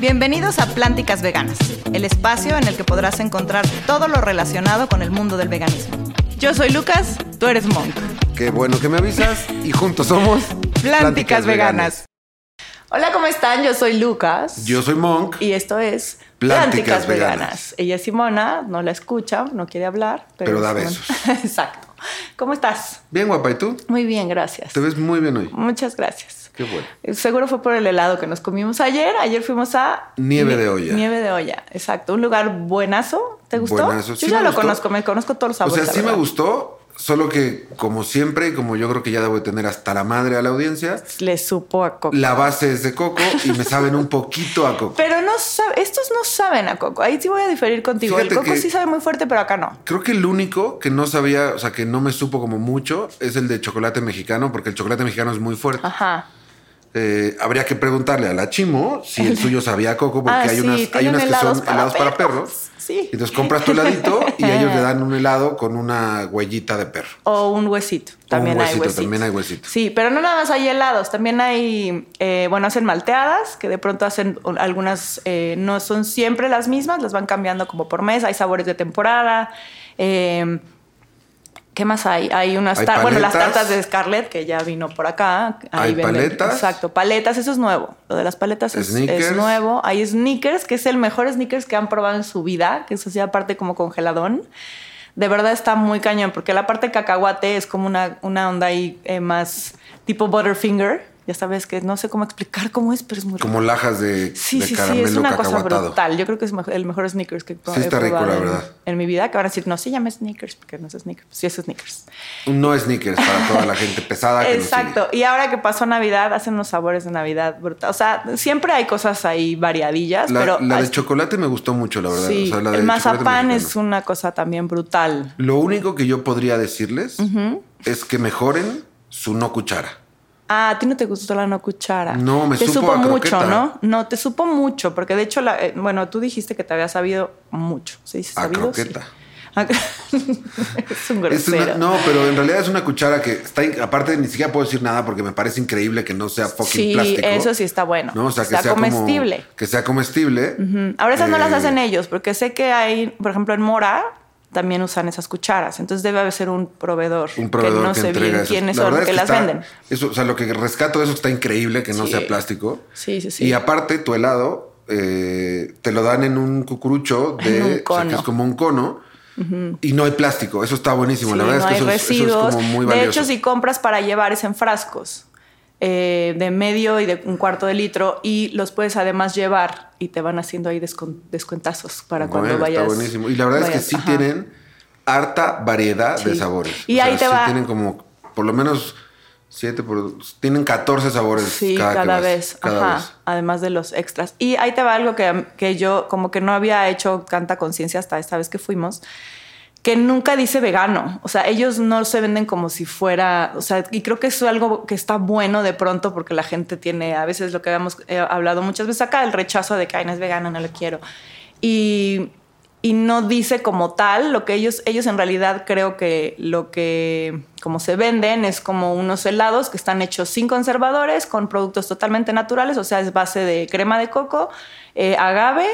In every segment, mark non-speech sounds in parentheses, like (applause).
Bienvenidos a Plánticas Veganas, el espacio en el que podrás encontrar todo lo relacionado con el mundo del veganismo. Yo soy Lucas, tú eres Monk. Qué bueno que me avisas y juntos somos Plánticas, Veganas. Hola, ¿cómo están? Yo soy Lucas. Yo soy Monk. Y esto es Plánticas Veganas. Ella es Simona, no la escucha, no quiere hablar. Pero, Pero da es- besos. (laughs) Exacto. ¿Cómo estás? Bien guapa, ¿y tú? Muy bien, gracias. Te ves muy bien hoy. Muchas gracias. Qué bueno. Seguro fue por el helado que nos comimos ayer. Ayer fuimos a... Nieve de olla. Nieve de olla, exacto. Un lugar buenazo. ¿Te gustó? Buenazo. Yo Sí ya me lo gustó. conozco, me conozco todos los O sabores. sea, la sí me gustó, solo que como siempre, como yo creo que ya debo de tener hasta la madre a la audiencia, Le supo a coco. la base es de coco y me saben un poquito a coco. Pero no sabe, estos no saben a coco. Ahí sí voy a diferir contigo. Fíjate el coco sí sabe muy fuerte, pero acá no. Creo que el único que no sabía, o sea, que no me supo como mucho, es el de chocolate mexicano, porque el chocolate mexicano es muy fuerte. Ajá. Eh, habría que preguntarle a la Chimo si el (laughs) suyo sabía coco, porque Ah, hay sí, unas, hay unas que son para helados para perros. perros. Sí. Entonces compras tu heladito y ellos le dan un helado con una huellita de perro. O un huesito. También un hay huesito, huesito. también hay huesito. Sí, pero no nada más hay helados. También hay, eh, bueno, hacen malteadas, que de pronto hacen algunas, eh, no son siempre las mismas, las van cambiando como por mes. Hay sabores de temporada. Eh, ¿Qué más hay? Hay unas, Hay tar- bueno, las paletas. tartas de Scarlett, que ya vino por acá. Ahí Hay paletas. Exacto, paletas, eso es nuevo. Lo de las paletas es, nuevo. Hay sneakers, que es el mejor sneakers que han probado en su vida, que es así aparte como congeladón. De verdad está muy cañón, porque la parte de cacahuate es como una, una onda ahí eh, más tipo Butterfinger. Ya sabes que no sé cómo explicar cómo es, pero es muy rico. Como lajas de, Sí, de sí, sí, caramelo es una cosa brutal. Yo creo que es el mejor sneakers que he Sí está he rico, probado la en- verdad. En, mi vida, que van a decir, no se llama sneakers, porque no es sneakers. Sí, es sneakers. No sneakers para toda la gente pesada que Exacto. Y ahora que pasó Navidad, hacen unos sabores de Navidad brutal. O sea, siempre hay cosas ahí variadillas. La, pero la de chocolate me gustó mucho, la verdad. sí, O sea, la el de mazapán es una cosa también brutal. Lo único que yo podría decirles es que mejoren su no cuchara. Ah, a ti no te gustó la no cuchara. No, me te supo supo a mucho, croqueta. ¿no? No, te supo mucho, porque de hecho, la- eh, bueno, tú dijiste que te había sabido mucho. ¿Se dice A sabido? croqueta. Sí. (laughs) A- es un Es grosero. una- no, pero en realidad es una cuchara que está. Aparte, ni siquiera puedo decir nada porque me parece increíble que no sea fucking sí, plástico. eso sí está bueno. ¿no? O sea, que sea como- comestible. que sea comestible. Ahora esas no las Eh, hacen ellos, porque sé que hay, por ejemplo, en Mora también usan esas cucharas. Entonces debe haber ser un proveedor, Un proveedor que no que, sé bien quiénes son verdad que las está- venden. Eso, o sea, lo que rescato de eso está increíble que no Sí. sea plástico. Sí, sí, sí. Y aparte, tu helado eh, te lo dan en un cucurucho de. O sea, que es como un cono. Y no hay plástico. Eso está buenísimo. Sí, la verdad no es hay que eso, es- eso residuos. es como muy de valioso. hecho, si compras para llevar es en frascos eh, de medio y de un cuarto de litro y los puedes además llevar y te van haciendo ahí descuentazos para cuando vayas. Está buenísimo. Y la verdad es que sí ajá. tienen harta variedad de sabores. Y ahí te sí va- tienen como, por lo menos, siete, por, tienen 14 sabores Sí, cada, cada, que vas, vez, cada ajá, vez. además de los extras. Y ahí te va algo que, que yo como que no había hecho tanta conciencia hasta esta vez que fuimos, que nunca dice vegano. O sea, ellos no se venden como si fuera, o sea, y creo que es algo que está bueno de pronto porque la gente tiene, a veces lo que habíamos eh, hablado muchas veces acá, el rechazo de que "Ay, no es vegano, no lo quiero. Y, y no dice como tal lo que ellos, ellos en realidad creo que lo que como se venden es como unos helados que están hechos sin conservadores, con productos totalmente naturales, o sea, es base de crema de coco, eh, agave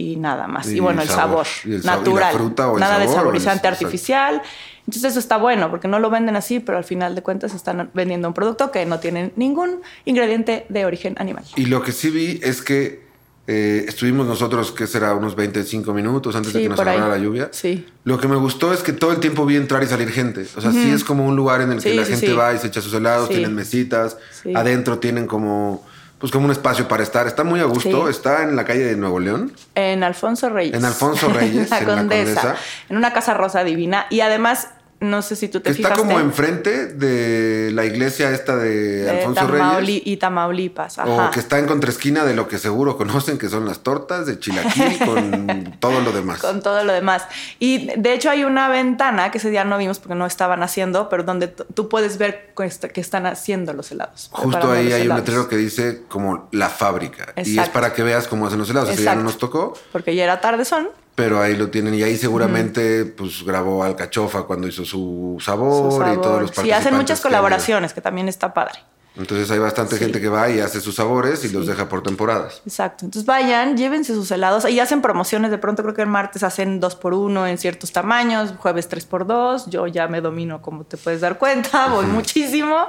y nada más. Y, Y bueno, el sabor. sabor, el natural. fruta o el nada de sabor el- saborizante exacto. artificial. Entonces eso está bueno porque no lo venden así, pero al final de cuentas están vendiendo un producto que no tiene ningún ingrediente de origen animal. Y lo que sí vi es que eh, estuvimos nosotros, que será unos 25 minutos antes de que nos agarrara la lluvia. Sí. Lo que me gustó es que todo el tiempo vi entrar y salir gente. O sea, sí es como un lugar en el que la sí, gente va y se echa sus helados, tienen mesitas, adentro tienen como pues como un espacio para estar. Está muy a gusto, Sí. está en la calle de Nuevo León. En Alfonso Reyes. En Alfonso Reyes, (laughs) la en la Condesa. En una casa rosa divina. Y además, no sé si tú te Que está como enfrente de la iglesia esta de, de Alfonso Tamauli- Reyes. y Tamaulipas. Ajá. O que está en contraesquina de lo que seguro conocen, que son las tortas de chilaquil (laughs) con todo lo demás. con todo lo demás. Y de hecho hay una ventana que ese día no vimos porque no estaban haciendo, pero donde tú puedes ver que est- que están haciendo los helados. Justo ahí hay un letrero que dice como la fábrica. Y es Exacto. para que veas cómo hacen los helados. Ese ya no Exacto. nos tocó, Porque ya era tarde son. Pero ahí lo tienen. Y ahí seguramente pues grabó Alcachofa cuando hizo su sabor, su sabor. y todos los Sí, participantes hacen muchas colaboraciones, que también está padre. Entonces hay bastante gente que va y hace sus sabores y los deja por temporadas. Exacto. Entonces vayan, llévense sus helados y hacen promociones. De pronto creo que el martes hacen dos por uno en ciertos tamaños, jueves tres por dos. Yo ya me domino, como te puedes dar cuenta, (laughs) voy muchísimo.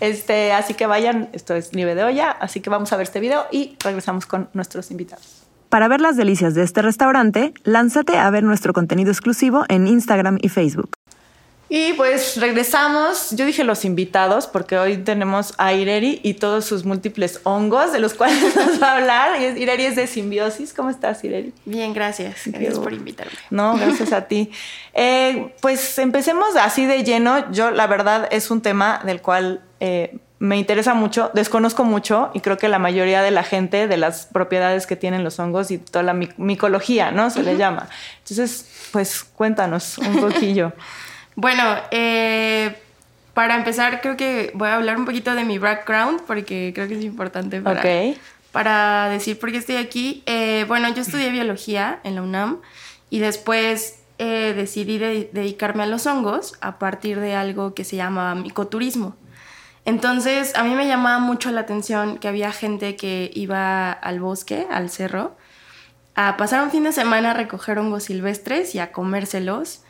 Este, así que vayan, esto es Nieve de Olla, así que vamos a ver este video y regresamos con nuestros invitados. Para ver las delicias de este restaurante, lánzate a ver nuestro contenido exclusivo en Instagram y Facebook. Y pues regresamos, yo dije los invitados, porque hoy tenemos a Ireri y todos sus múltiples hongos de los cuales (laughs) nos va a hablar. Ireri es de simbiosis. ¿Cómo estás, Ireri? Bien, gracias. Gracias por invitarme. No, gracias a ti. Eh, pues empecemos así de lleno. Yo, la verdad, es un tema del cual eh, me interesa mucho, desconozco mucho y creo que la mayoría de la gente de las propiedades que tienen los hongos y toda la micología, ¿no? Se le llama. Entonces, pues cuéntanos un poquillo. (laughs) Bueno, eh, para empezar creo que voy a hablar un poquito de mi background porque creo que es importante para, para decir por qué estoy aquí. Eh, bueno, yo estudié biología en la UNAM y después eh, decidí dedicarme a los hongos a partir de algo que se llama micoturismo. Entonces, a mí me llamaba mucho la atención que había gente que iba al bosque, al cerro, a pasar un fin de semana a recoger hongos silvestres y a comérselos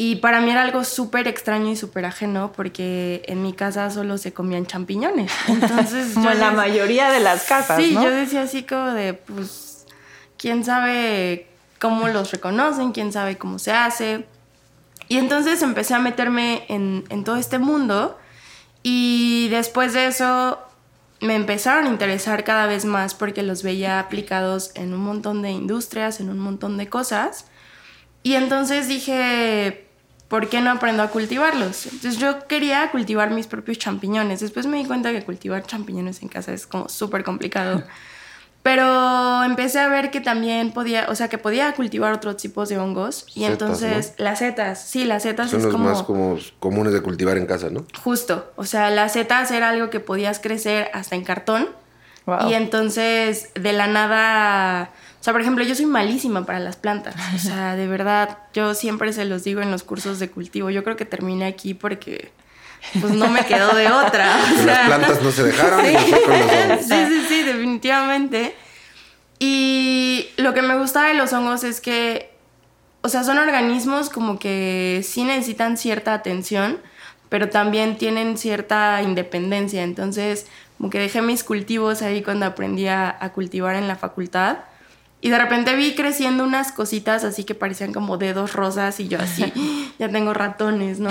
y para mí era algo súper extraño y súper ajeno porque en mi casa solo se comían champiñones. (laughs) Entonces, como en la mayoría de las casas. Sí, yo decía así como de, pues, quién sabe cómo los reconocen, quién sabe cómo se hace. Y entonces empecé a meterme en, en todo este mundo y después de eso me empezaron a interesar cada vez más porque los veía aplicados en un montón de industrias, en un montón de cosas. Y entonces dije, ¿por qué no aprendo a cultivarlos? Entonces yo quería cultivar mis propios champiñones. Después me di cuenta que cultivar champiñones en casa es como súper complicado. (laughs) Pero empecé a ver que también podía, o sea, que podía cultivar otros tipos de hongos. Y entonces, las setas, sí, las setas Son es los como... más como comunes de cultivar en casa, ¿no? Justo. O sea, las setas era algo que podías crecer hasta en cartón. Y entonces, de la nada o sea, por ejemplo, yo soy malísima para las plantas. O sea, de verdad, yo siempre se los digo en los cursos de cultivo. Yo creo que terminé aquí porque pues no me quedó de otra. las plantas no se dejaron sí. los. Sí, sí, sí, definitivamente. Y lo que me gusta de los hongos es que, o sea, son organismos como que sí necesitan cierta atención, pero también tienen cierta independencia. Entonces, como que dejé mis cultivos ahí cuando aprendí a, a cultivar en la facultad. Y de repente vi creciendo unas cositas así que parecían como dedos rosas y yo así, (laughs) ya tengo ratones, ¿no?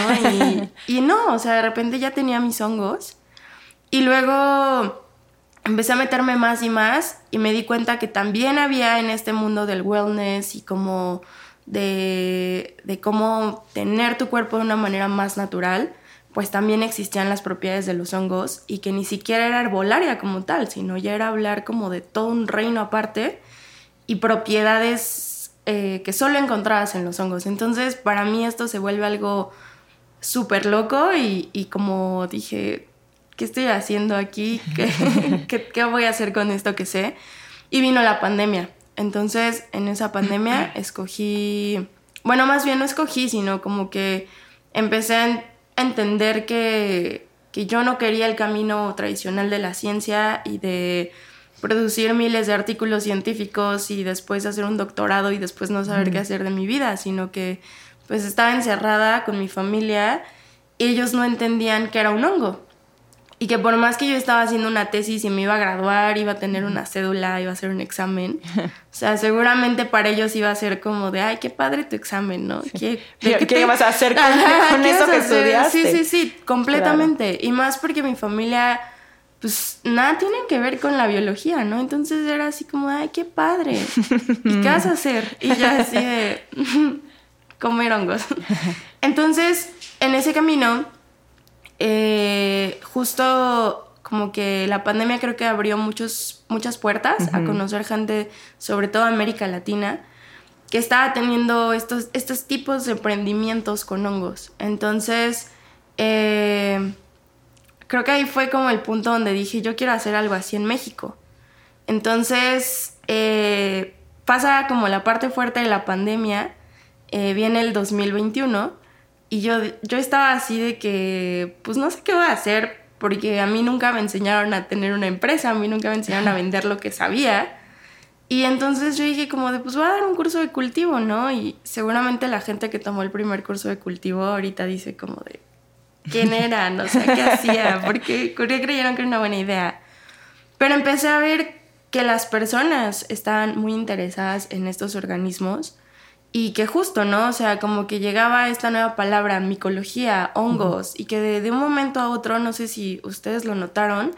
Y, no, o sea, de repente ya tenía mis hongos. Y luego empecé a meterme más y más y me di cuenta que también había en este mundo del wellness y como de, de cómo tener tu cuerpo de una manera más natural, pues también existían las propiedades de los hongos y que ni siquiera era herbolaria como tal, sino ya era hablar como de todo un reino aparte y propiedades eh, que solo encontrabas en los hongos. Entonces, para mí esto se vuelve algo súper loco y, como dije, ¿qué estoy haciendo aquí? (laughs) ¿Qué, ¿Qué, voy a hacer con esto que sé? Y vino la pandemia. Entonces, en esa pandemia escogí, bueno, más bien no escogí, sino como que empecé a entender que, que yo no quería el camino tradicional de la ciencia y de producir miles de artículos científicos y después hacer un doctorado y después no saber qué hacer de mi vida, sino que pues estaba encerrada con mi familia y ellos no entendían que era un hongo. Y que por más que yo estaba haciendo una tesis y me iba a graduar, iba a tener una cédula, iba a hacer un examen, (laughs) o sea, seguramente para ellos iba a ser como de, ay, qué padre tu examen, ¿no? (laughs) ¿Qué, ¿Qué, vas a hacer con, (laughs) eso que estudiaste? Sí, sí, sí, completamente. Y más porque mi familia pues nada tienen que ver con la biología, ¿no? Entonces era así como, ay, qué padre. ¿Y qué vas a hacer? Y ya así de (laughs) comer hongos. (laughs) Entonces, en ese camino, eh, justo como que la pandemia creo que abrió muchos, muchas puertas a conocer gente, sobre todo América Latina, que estaba teniendo estos, estos tipos de emprendimientos con hongos. Entonces, eh, creo que ahí fue como el punto donde dije, yo quiero hacer algo así en México. Entonces, eh, pasa como la parte fuerte de la pandemia, eh, viene el 2021 y yo, yo estaba así de que, pues no sé qué voy a hacer, porque a mí nunca me enseñaron a tener una empresa, a mí nunca me enseñaron a vender lo que sabía. Y entonces yo dije como de, pues voy a dar un curso de cultivo, ¿no? Y seguramente la gente que tomó el primer curso de cultivo ahorita dice como de, ¿quién era? No sé qué hacía, ¿por qué creyeron que era una buena idea? Pero empecé a ver que las personas estaban muy interesadas en estos organismos y que justo, ¿no? O sea, como que llegaba esta nueva palabra, micología, hongos, y que de, un momento a otro, no sé si ustedes lo notaron,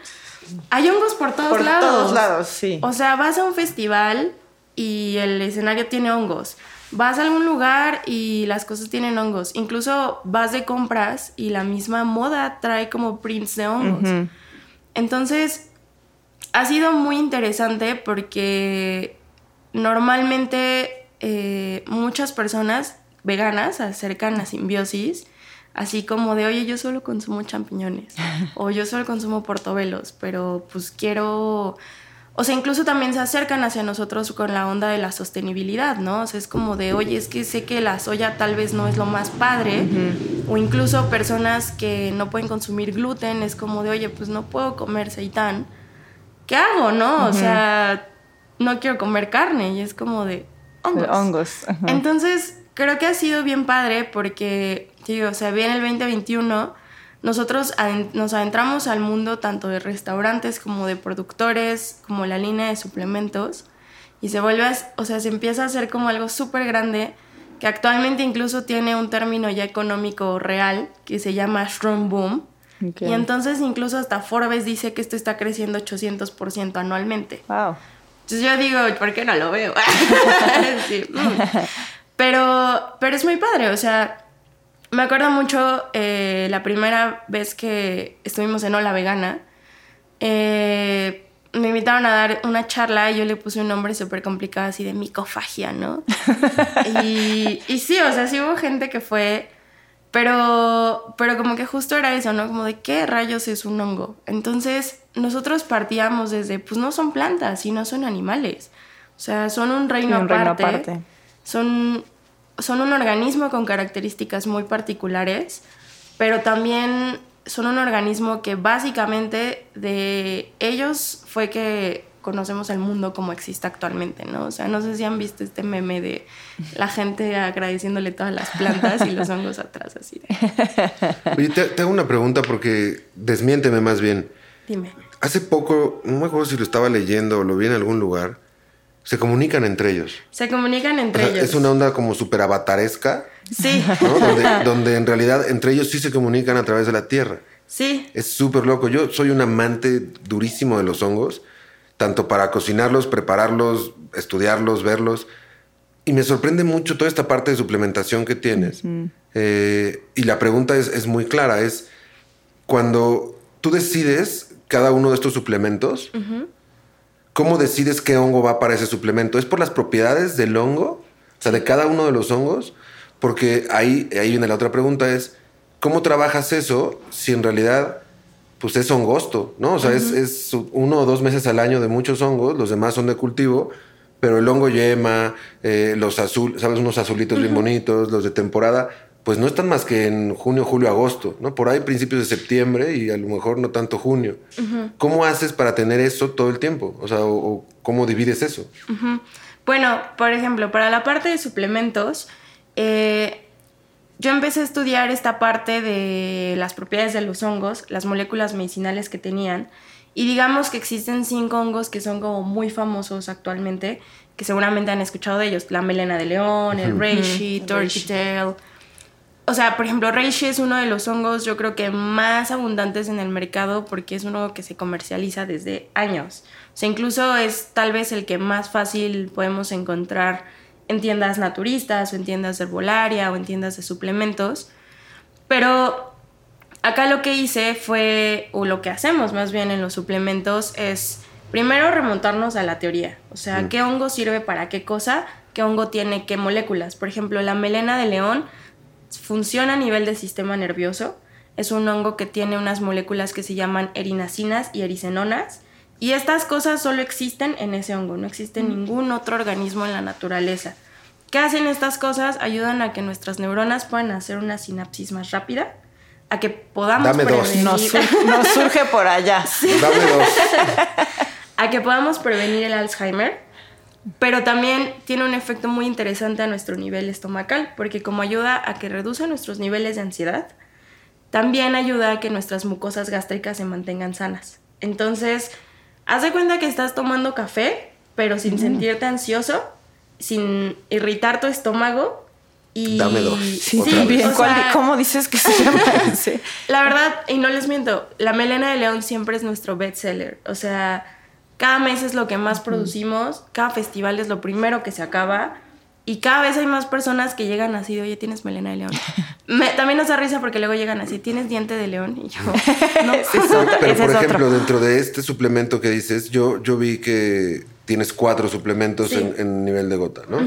hay hongos por todos por lados. todos lados, sí. O sea, vas a un festival y el escenario tiene hongos. Vas a algún lugar y las cosas tienen hongos. Incluso vas de compras y la misma moda trae como prints de hongos. Entonces, ha sido muy interesante porque normalmente eh, muchas personas veganas se acercan a simbiosis, así como de, oye, yo solo consumo champiñones (laughs) o yo solo consumo portobelos, pero pues quiero... O sea, incluso también se acercan hacia nosotros con la onda de la sostenibilidad, ¿no? O sea, es como de, oye, es que sé que la soya tal vez no es lo más padre. O incluso personas que no pueden consumir gluten, es como de, oye, pues no puedo comer seitán. ¿Qué hago, no? O sea, no quiero comer carne. Y es como de, hongos. Entonces, creo que ha sido bien padre porque, digo, o sea, bien el 2021, nosotros nos adentramos al mundo tanto de restaurantes como de productores, como la línea de suplementos, y se vuelve, o sea, se empieza a hacer como algo súper grande que actualmente incluso tiene un término ya económico real que se llama Shroom Boom. Y entonces incluso hasta Forbes dice que esto está creciendo 800% anualmente. Wow. Entonces yo digo, ¿por qué no lo veo? (laughs) Mm. (laughs) pero, pero es muy padre, o sea, me acuerdo mucho eh, la primera vez que estuvimos en Ola Vegana. Eh, me invitaron a dar una charla y yo le puse un nombre súper complicado así de micofagia, ¿no? (laughs) y, y sí, o sea, sí hubo gente que fue pero, pero como que justo era eso, ¿no? Como de qué rayos es un hongo. Entonces, nosotros partíamos desde, pues no son plantas, sino son animales. O sea, son un reino, aparte, Son, son un organismo con características muy particulares, pero también son un organismo que básicamente de ellos fue que conocemos el mundo como existe actualmente, ¿no? O sea, no sé si han visto este meme de la gente agradeciéndole todas las plantas y los (laughs) hongos atrás, así de... Oye, te, hago una pregunta porque desmiénteme más bien. Dime. Hace poco, no me acuerdo si lo estaba leyendo o lo vi en algún lugar, se comunican entre ellos. Se comunican entre ellos. Es una onda como súper avataresca. Sí. (laughs) Donde, donde en realidad entre ellos sí se comunican a través de la tierra. Sí. Es súper loco. Yo soy un amante durísimo de los hongos tanto para cocinarlos, prepararlos, estudiarlos, verlos. Y me sorprende mucho toda esta parte de suplementación que tienes. Eh, y la pregunta es, muy clara, es cuando tú decides cada uno de estos suplementos, ¿cómo decides qué hongo va para ese suplemento? ¿Es por las propiedades del hongo? O sea, de cada uno de los hongos. Porque ahí, ahí viene la otra pregunta, es ¿cómo trabajas eso si en realidad pues es hongosto, ¿no? O sea, es, uno o dos meses al año de muchos hongos, los demás son de cultivo, pero el hongo yema, eh, los azul, ¿sabes? Unos azulitos bien bonitos, los de temporada, pues no están más que en junio, julio, agosto, ¿no? Por ahí principios de septiembre y a lo mejor no tanto junio. ¿Cómo haces para tener eso todo el tiempo? O sea, ¿cómo divides eso? Bueno, por ejemplo, para la parte de suplementos, eh, yo empecé a estudiar esta parte de las propiedades de los hongos, las moléculas medicinales que tenían, y digamos que existen cinco hongos que son como muy famosos actualmente, que seguramente han escuchado de ellos, la melena de león, el reishi, turkey tail. O sea, por ejemplo, reishi es uno de los hongos yo creo que más abundantes en el mercado porque es uno que se comercializa desde años. O sea, incluso es tal vez el que más fácil podemos encontrar en tiendas naturistas o en tiendas de herbolaria o en tiendas de suplementos. Pero acá lo que hice fue, o lo que hacemos más bien en los suplementos es primero remontarnos a la teoría. O sea, mm. qué hongo sirve para qué cosa, qué hongo tiene qué moléculas. Por ejemplo, la melena de león funciona a nivel del sistema nervioso. Es un hongo que tiene unas moléculas que se llaman erinacinas y ericenonas y estas cosas solo existen en ese hongo, no existe ningún otro organismo en la naturaleza. ¿Qué hacen estas cosas? Ayudan a que nuestras neuronas puedan hacer una sinapsis más rápida, a que podamos Dame dos. prevenir. Nos, sur- nos surge por allá. Dame dos. (laughs) a que podamos prevenir el Alzheimer, pero también tiene un efecto muy interesante a nuestro nivel estomacal, porque como ayuda a que reduzca nuestros niveles de ansiedad, también ayuda a que nuestras mucosas gástricas se mantengan sanas. Entonces, haz de cuenta que estás tomando café, pero sin sentirte ansioso, sin irritar tu estómago y... Dame dos. Sí, bien. O ¿Cuál- sea, ¿Cómo dices que se (laughs) llama ese? La verdad, y no les miento, la melena de león siempre es nuestro bestseller. O sea, cada mes es lo que más producimos, cada festival es lo primero que se acaba. Y cada vez hay más personas que llegan así de, oye, tienes melena de león. (laughs) Me- también nos da risa porque luego llegan así, ¿tienes diente de león? Y yo, (laughs) no. Es (laughs) otro- Pero por es otro. ejemplo, dentro de este suplemento que dices, yo, yo vi que tienes cuatro suplementos Sí. en, en nivel de gota, ¿no?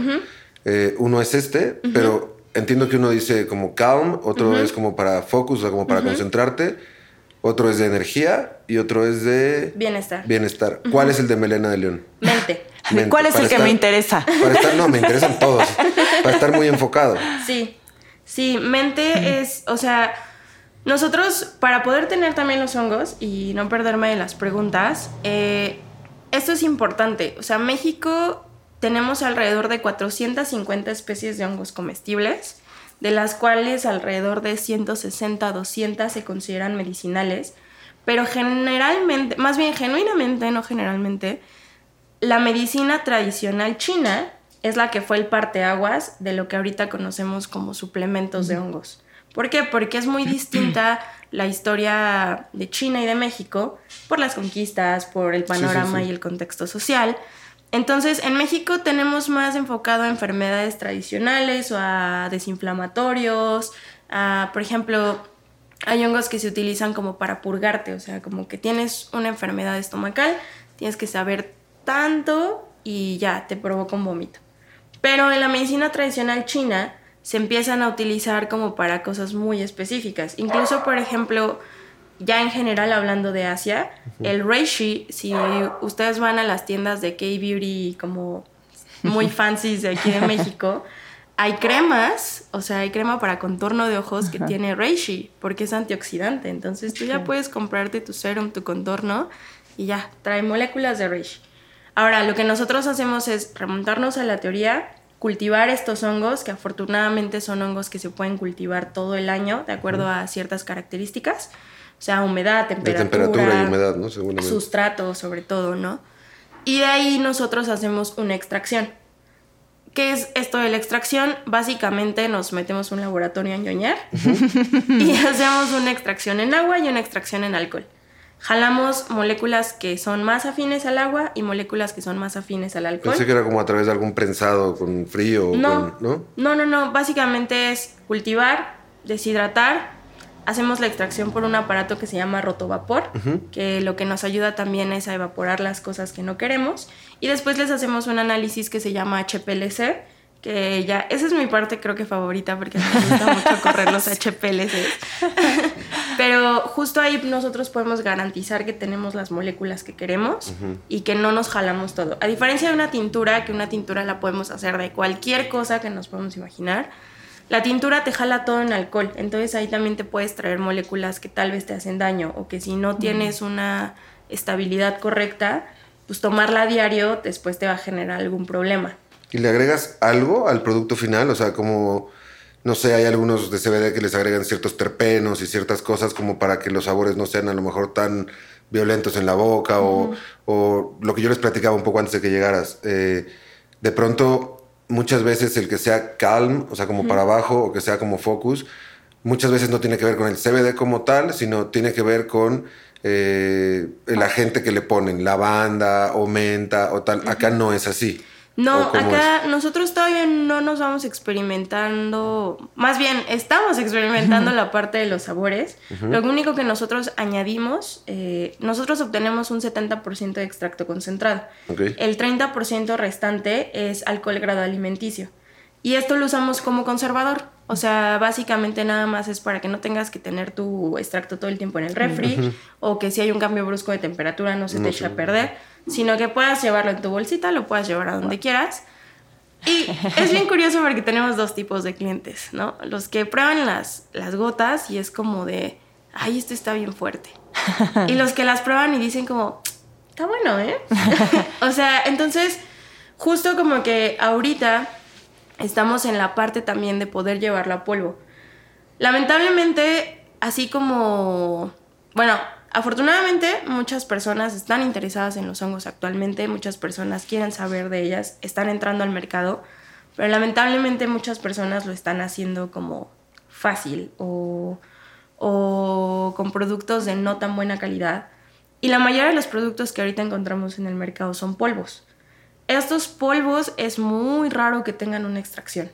Eh, uno es este, pero entiendo que uno dice como calm, otro es como para focus, o sea, como para concentrarte, otro es de energía y otro es de Bienestar. bienestar. ¿Cuál es el de melena de león? Mente. (laughs) Mente, ¿Cuál es para el que me interesa? Para estar, no, me interesan todos. (laughs) Para estar muy enfocado. Sí, sí, mente es, o sea, nosotros para poder tener también los hongos y no perderme de las preguntas, eh, esto es importante. O sea, México tenemos alrededor de 450 especies de hongos comestibles, de las cuales alrededor de 160, 200 se consideran medicinales, pero generalmente, más bien genuinamente, no generalmente, la medicina tradicional china es la que fue el parteaguas de lo que ahorita conocemos como suplementos de hongos. ¿Por qué? Porque es muy distinta (clears throat) la historia de China y de México por las conquistas, por el Sí, sí, panorama sí. y el contexto social. Entonces, en México tenemos más enfocado a enfermedades tradicionales o a desinflamatorios, a, por ejemplo, hay hongos que se utilizan como para purgarte, o sea, como que tienes una enfermedad estomacal, tienes que saber tanto y ya te provoca un vómito. Pero en la medicina tradicional china se empiezan a utilizar como para cosas muy específicas. Incluso, por ejemplo, ya en general hablando de Asia, el reishi, si ustedes van a las tiendas de K-Beauty como muy (laughs) fancies de aquí de México, hay cremas, o sea, hay crema para contorno de ojos que tiene reishi, porque es antioxidante. Entonces tú ya puedes comprarte tu serum, tu contorno, y ya, trae moléculas de reishi. Ahora, lo que nosotros hacemos es remontarnos a la teoría, cultivar estos hongos, que afortunadamente son hongos que se pueden cultivar todo el año, de acuerdo a ciertas características. O sea, humedad, De temperatura, temperatura y humedad, ¿no? Seguramente. sustrato sobre todo, ¿no? Y de ahí nosotros hacemos una extracción. ¿Qué es esto de la extracción? Básicamente nos metemos a un laboratorio a ñoñar (laughs) y hacemos una extracción en agua y una extracción en alcohol. Jalamos moléculas que son más afines al agua y moléculas que son más afines al alcohol. Pensé que era como a través de algún prensado con frío o No, con, ¿no? no, no, no. Básicamente es cultivar, deshidratar. Hacemos la extracción por un aparato que se llama rotovapor, que lo que nos ayuda también es a evaporar las cosas que no queremos. Y después les hacemos un análisis que se llama HPLC, que ya, esa es mi parte creo que favorita porque me gusta (laughs) mucho correr los HPLC. (laughs) Pero justo ahí nosotros podemos garantizar que tenemos las moléculas que queremos y que no nos jalamos todo. A diferencia de una tintura, que una tintura la podemos hacer de cualquier cosa que nos podemos imaginar, la tintura te jala todo en alcohol. Entonces ahí también te puedes traer moléculas que tal vez te hacen daño o que si no tienes una estabilidad correcta, pues tomarla a diario después te va a generar algún problema. ¿Y le agregas algo al producto final? O sea, como, no sé, hay algunos de CBD que les agregan ciertos terpenos y ciertas cosas como para que los sabores no sean a lo mejor tan violentos en la boca o, o lo que yo les platicaba un poco antes de que llegaras. eh, de pronto, muchas veces el que sea calm, o sea, como para abajo o que sea como focus, muchas veces no tiene que ver con el CBD como tal, sino tiene que ver con eh, el agente que le ponen, lavanda o menta o tal. Acá no es así. No, ¿O cómo acá nosotros todavía no nos vamos experimentando, más bien estamos experimentando la parte de los sabores. Lo único que nosotros añadimos, eh, nosotros obtenemos un 70% de extracto concentrado. Ok. El 30% restante es alcohol grado alimenticio. Y esto lo usamos como conservador. O sea, básicamente nada más es para que no tengas que tener tu extracto todo el tiempo en el refri o que si hay un cambio brusco de temperatura no se te No eche sé. a perder, sino que puedas llevarlo en tu bolsita, lo puedas llevar a donde quieras. Y es bien curioso porque tenemos dos tipos de clientes, ¿no? Los que prueban las, las gotas y es como de, ay, esto está bien fuerte. (laughs) Y los que las prueban y dicen como, está bueno, ¿eh? (laughs) o sea, entonces, justo como que ahorita estamos en la parte también de poder llevarlo a polvo. Lamentablemente, así como, bueno, afortunadamente muchas personas están interesadas en los hongos actualmente, muchas personas quieren saber de ellas, están entrando al mercado, pero lamentablemente muchas personas lo están haciendo como fácil o, o con productos de no tan buena calidad. Y la mayoría de los productos que ahorita encontramos en el mercado son polvos. Estos polvos es muy raro que tengan una extracción.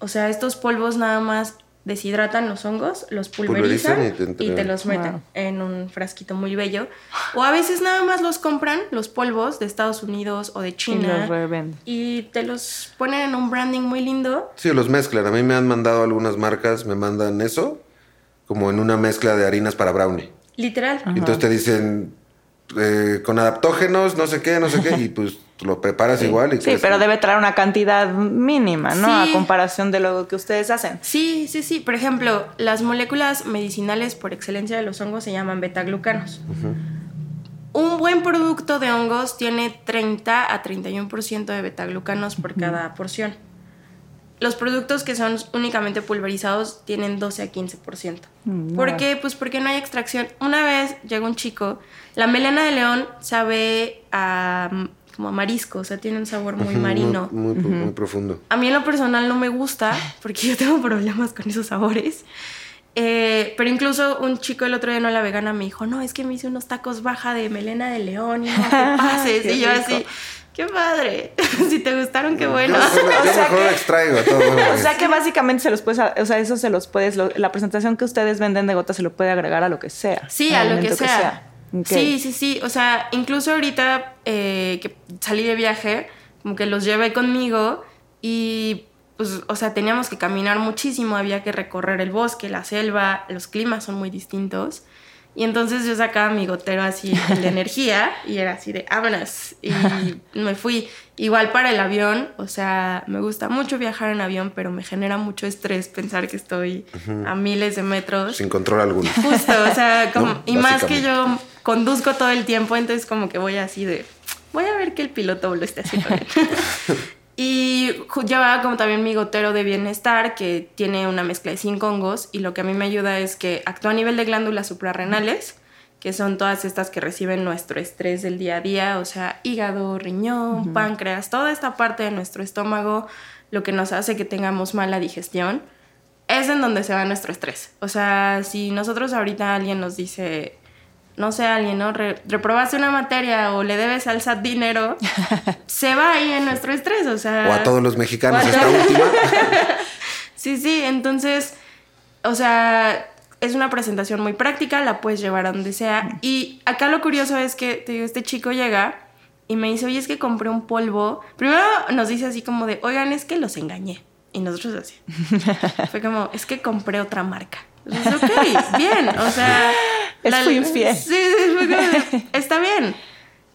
O sea, estos polvos nada más deshidratan los hongos, los pulverizan, y, te los meten en un frasquito muy bello. O a veces nada más los compran, los polvos de Estados Unidos o de China. Y los Y te los ponen en un branding muy lindo. Sí, los mezclan. A mí me han mandado algunas marcas, me mandan eso, como en una mezcla de harinas para brownie. Literal. Entonces te dicen, eh, con adaptógenos, no sé qué, no sé qué, y pues lo preparas igual. Y sí, pero debe traer una cantidad mínima, ¿no? A comparación de lo que ustedes hacen. Sí, sí, sí. Por ejemplo, las moléculas medicinales por excelencia de los hongos se llaman betaglucanos. Un buen producto de hongos tiene 30 a 31% de betaglucanos por cada porción. Los productos que son únicamente pulverizados tienen 12 a 15%. Mm, ¿Por qué? Pues porque no hay extracción. Una vez llegó un chico, la melena de león sabe a como marisco, o sea, tiene un sabor muy marino. Muy, profundo. A mí en lo personal no me gusta, porque yo tengo problemas con esos sabores. Eh, pero incluso un chico el otro día no la vegana me dijo, no, es que me hice unos tacos baja de melena de león y no te (laughs) pases. y yo así, qué padre. (laughs) si te gustaron, qué bueno. Yo, (laughs) mejor extraigo todo. o sea que básicamente se los puedes, o sea, eso se los puedes, la presentación que ustedes venden de gotas se lo puede agregar a lo que sea. Sí, a lo que sea. Sí, sí, sí. O sea, incluso ahorita eh, que salí de viaje, como que los llevé conmigo y pues, o sea, teníamos que caminar muchísimo, había que recorrer el bosque, la selva, los climas son muy distintos. Y entonces yo sacaba mi gotero así de (laughs) energía y era así de vámonos. Y me fui. Igual para el avión, o sea, me gusta mucho viajar en avión, pero me genera mucho estrés pensar que estoy a miles de metros. Sin control alguno. Justo, o sea, como, y más que yo conduzco todo el tiempo, entonces como que voy así de, voy a ver que el piloto lo esté haciendo bien. (laughs) Y llevaba como también mi gotero de bienestar, que tiene una mezcla de cinco hongos, y lo que a mí me ayuda es que actúa a nivel de glándulas suprarrenales, que son todas estas que reciben nuestro estrés del día a día, o sea, hígado, riñón, páncreas, toda esta parte de nuestro estómago, lo que nos hace que tengamos mala digestión, es en donde se va nuestro estrés. O sea, si nosotros ahorita alguien nos dice, no sé, alguien, ¿no? reprobaste una materia o le debes al SAT dinero, (laughs) se va ahí en nuestro estrés, o sea... O a todos los mexicanos esta última. (laughs) sí, sí, entonces, o sea, es una presentación muy práctica, la puedes llevar a donde sea. Y acá lo curioso es que, te digo, este chico llega y me dice, oye, es que compré un polvo. Primero nos dice así como de, oigan, es que los engañé. Y nosotros así. (laughs) Fue como, es que compré otra marca. Entonces, ok, bien, o sea... (laughs) Es muy infiel. Sí, (laughs) está bien.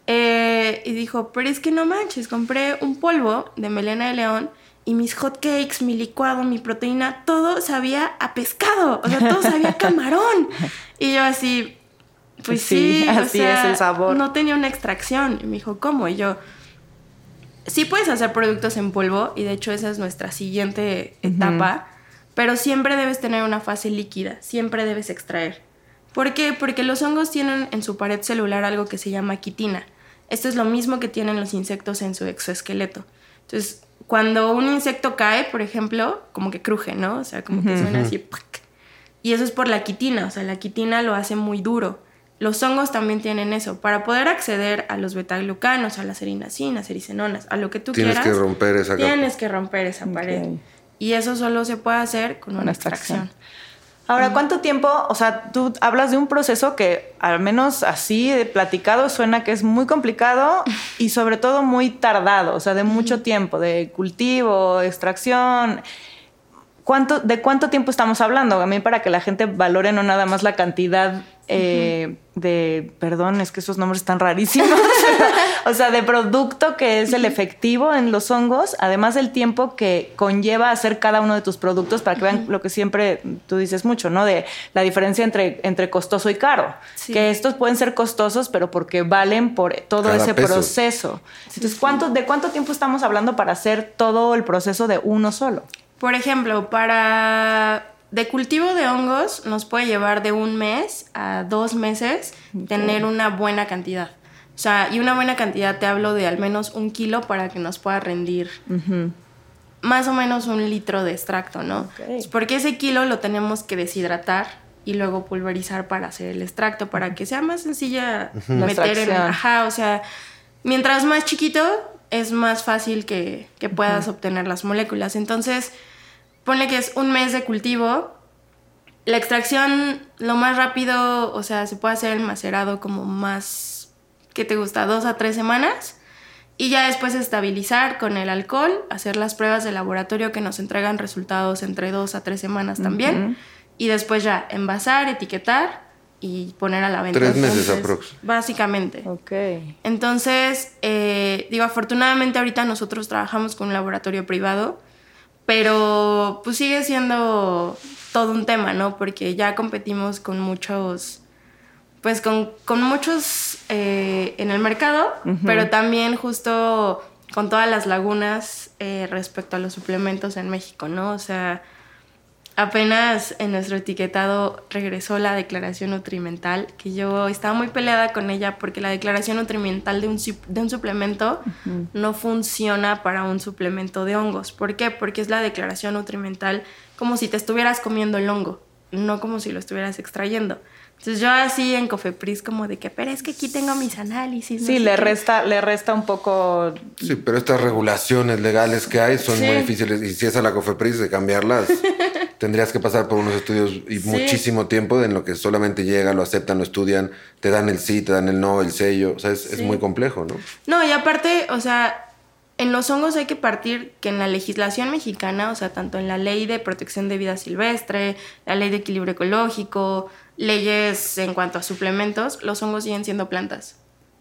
Eh, y dijo, pero es que no manches, compré un polvo de melena de león y mis hot cakes, mi licuado, mi proteína, todo sabía a pescado, o sea, todo sabía a camarón. Y yo así, pues sí, así es el sabor. No tenía una extracción. Y me dijo, ¿cómo? Y yo, sí puedes hacer productos en polvo y de hecho esa es nuestra siguiente etapa, pero siempre debes tener una fase líquida, siempre debes extraer. ¿Por qué? Porque los hongos tienen en su pared celular algo que se llama quitina. Esto es lo mismo que tienen los insectos en su exoesqueleto. Entonces, cuando un insecto cae, por ejemplo, como que cruje, ¿no? O sea, como que suena así. Y eso es por la quitina, o sea, la quitina lo hace muy duro. Los hongos también tienen eso. Para poder acceder a los betaglucanos, a las erinasinas, ericenonas, a lo que tú tienes quieras. Tienes que romper esa Tienes que romper esa pared. Y eso solo se puede hacer con una, extracción. Ahora, ¿cuánto tiempo? O sea, tú hablas de un proceso que al menos así de platicado suena que es muy complicado (laughs) y sobre todo muy tardado, o sea, de mucho tiempo, de cultivo, extracción. ¿Cuánto, ¿De cuánto tiempo estamos hablando? A mí para que la gente valore no nada más la cantidad eh, de, perdón, es que esos nombres están rarísimos, (laughs) o sea, de producto que es el efectivo en los hongos, además del tiempo que conlleva hacer cada uno de tus productos para que vean lo que siempre tú dices mucho, ¿no? De la diferencia entre, entre costoso y caro. Que estos pueden ser costosos, pero porque valen por todo ese proceso. Entonces, ¿cuánto, ¿de cuánto tiempo estamos hablando para hacer todo el proceso de uno solo? Por ejemplo, para de cultivo de hongos nos puede llevar de un mes a dos meses tener una buena cantidad. O sea, y una buena cantidad te hablo de al menos un kilo para que nos pueda rendir más o menos un litro de extracto, ¿no? Porque ese kilo lo tenemos que deshidratar y luego pulverizar para hacer el extracto, para que sea más sencilla meter en... Ajá, o sea, mientras más chiquito es más fácil que, que puedas obtener las moléculas. Entonces Pone que es un mes de cultivo. La extracción, lo más rápido, o sea, se puede hacer el macerado como más, ¿qué te gusta? Dos a tres semanas. Y ya después estabilizar con el alcohol, hacer las pruebas de laboratorio que nos entregan resultados entre dos a tres semanas también. Y después ya envasar, etiquetar y poner a la venta. Tres meses aprox. Básicamente. Ok. Entonces, eh, digo, afortunadamente ahorita nosotros trabajamos con un laboratorio privado pero pues sigue siendo todo un tema, ¿no? Porque ya competimos con muchos, pues con, muchos eh, en el mercado, pero también justo con todas las lagunas eh, respecto a los suplementos en México, ¿no? O sea, apenas en nuestro etiquetado regresó la declaración nutrimental, que yo estaba muy peleada con ella porque la declaración nutrimental de un, de un suplemento no funciona para un suplemento de hongos. ¿Por qué? Porque es la declaración nutrimental como si te estuvieras comiendo el hongo, no como si lo estuvieras extrayendo. Entonces yo así en Cofepris como de que, pero es que aquí tengo mis análisis. Sí, le resta, le resta un poco... Sí, pero estas regulaciones legales que hay son muy difíciles y si es a la Cofepris de cambiarlas, (laughs) tendrías que pasar por unos estudios y muchísimo tiempo en lo que solamente llega, lo aceptan, lo estudian, te dan el sí, te dan el no, el sello, o sea, es, es muy complejo, ¿no? No, y aparte, o sea, en los hongos hay que partir que en la legislación mexicana, o sea, tanto en la ley de protección de vida silvestre, la ley de equilibrio ecológico, leyes en cuanto a suplementos, los hongos siguen siendo plantas.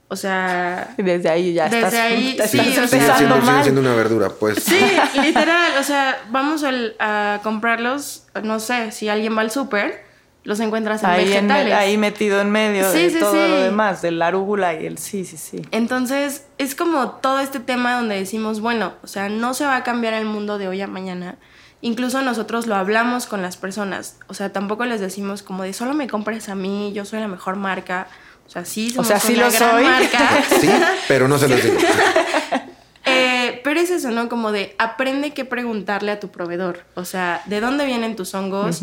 O sea, desde ahí ya desde estás, ahí sí, siendo, siendo, una verdura, pues. Sí, (laughs) literal, o sea, vamos a comprarlos, no sé, si alguien va al súper, los encuentras en ahí vegetales. ahí metido en medio de todo lo demás, del arúgula y el sí, sí, sí. Entonces, es como todo este tema donde decimos, bueno, o sea, no se va a cambiar el mundo de hoy a mañana, Incluso nosotros lo hablamos con las personas, o sea, tampoco les decimos como de solo me compres a mí, yo soy la mejor marca. O sea, sí, somos o sea, sí lo soy. marca. (laughs) sí, pero no se lo digo. (laughs) Eh, pero es eso, ¿no? Como de aprende qué preguntarle a tu proveedor. O sea, ¿de dónde vienen tus hongos?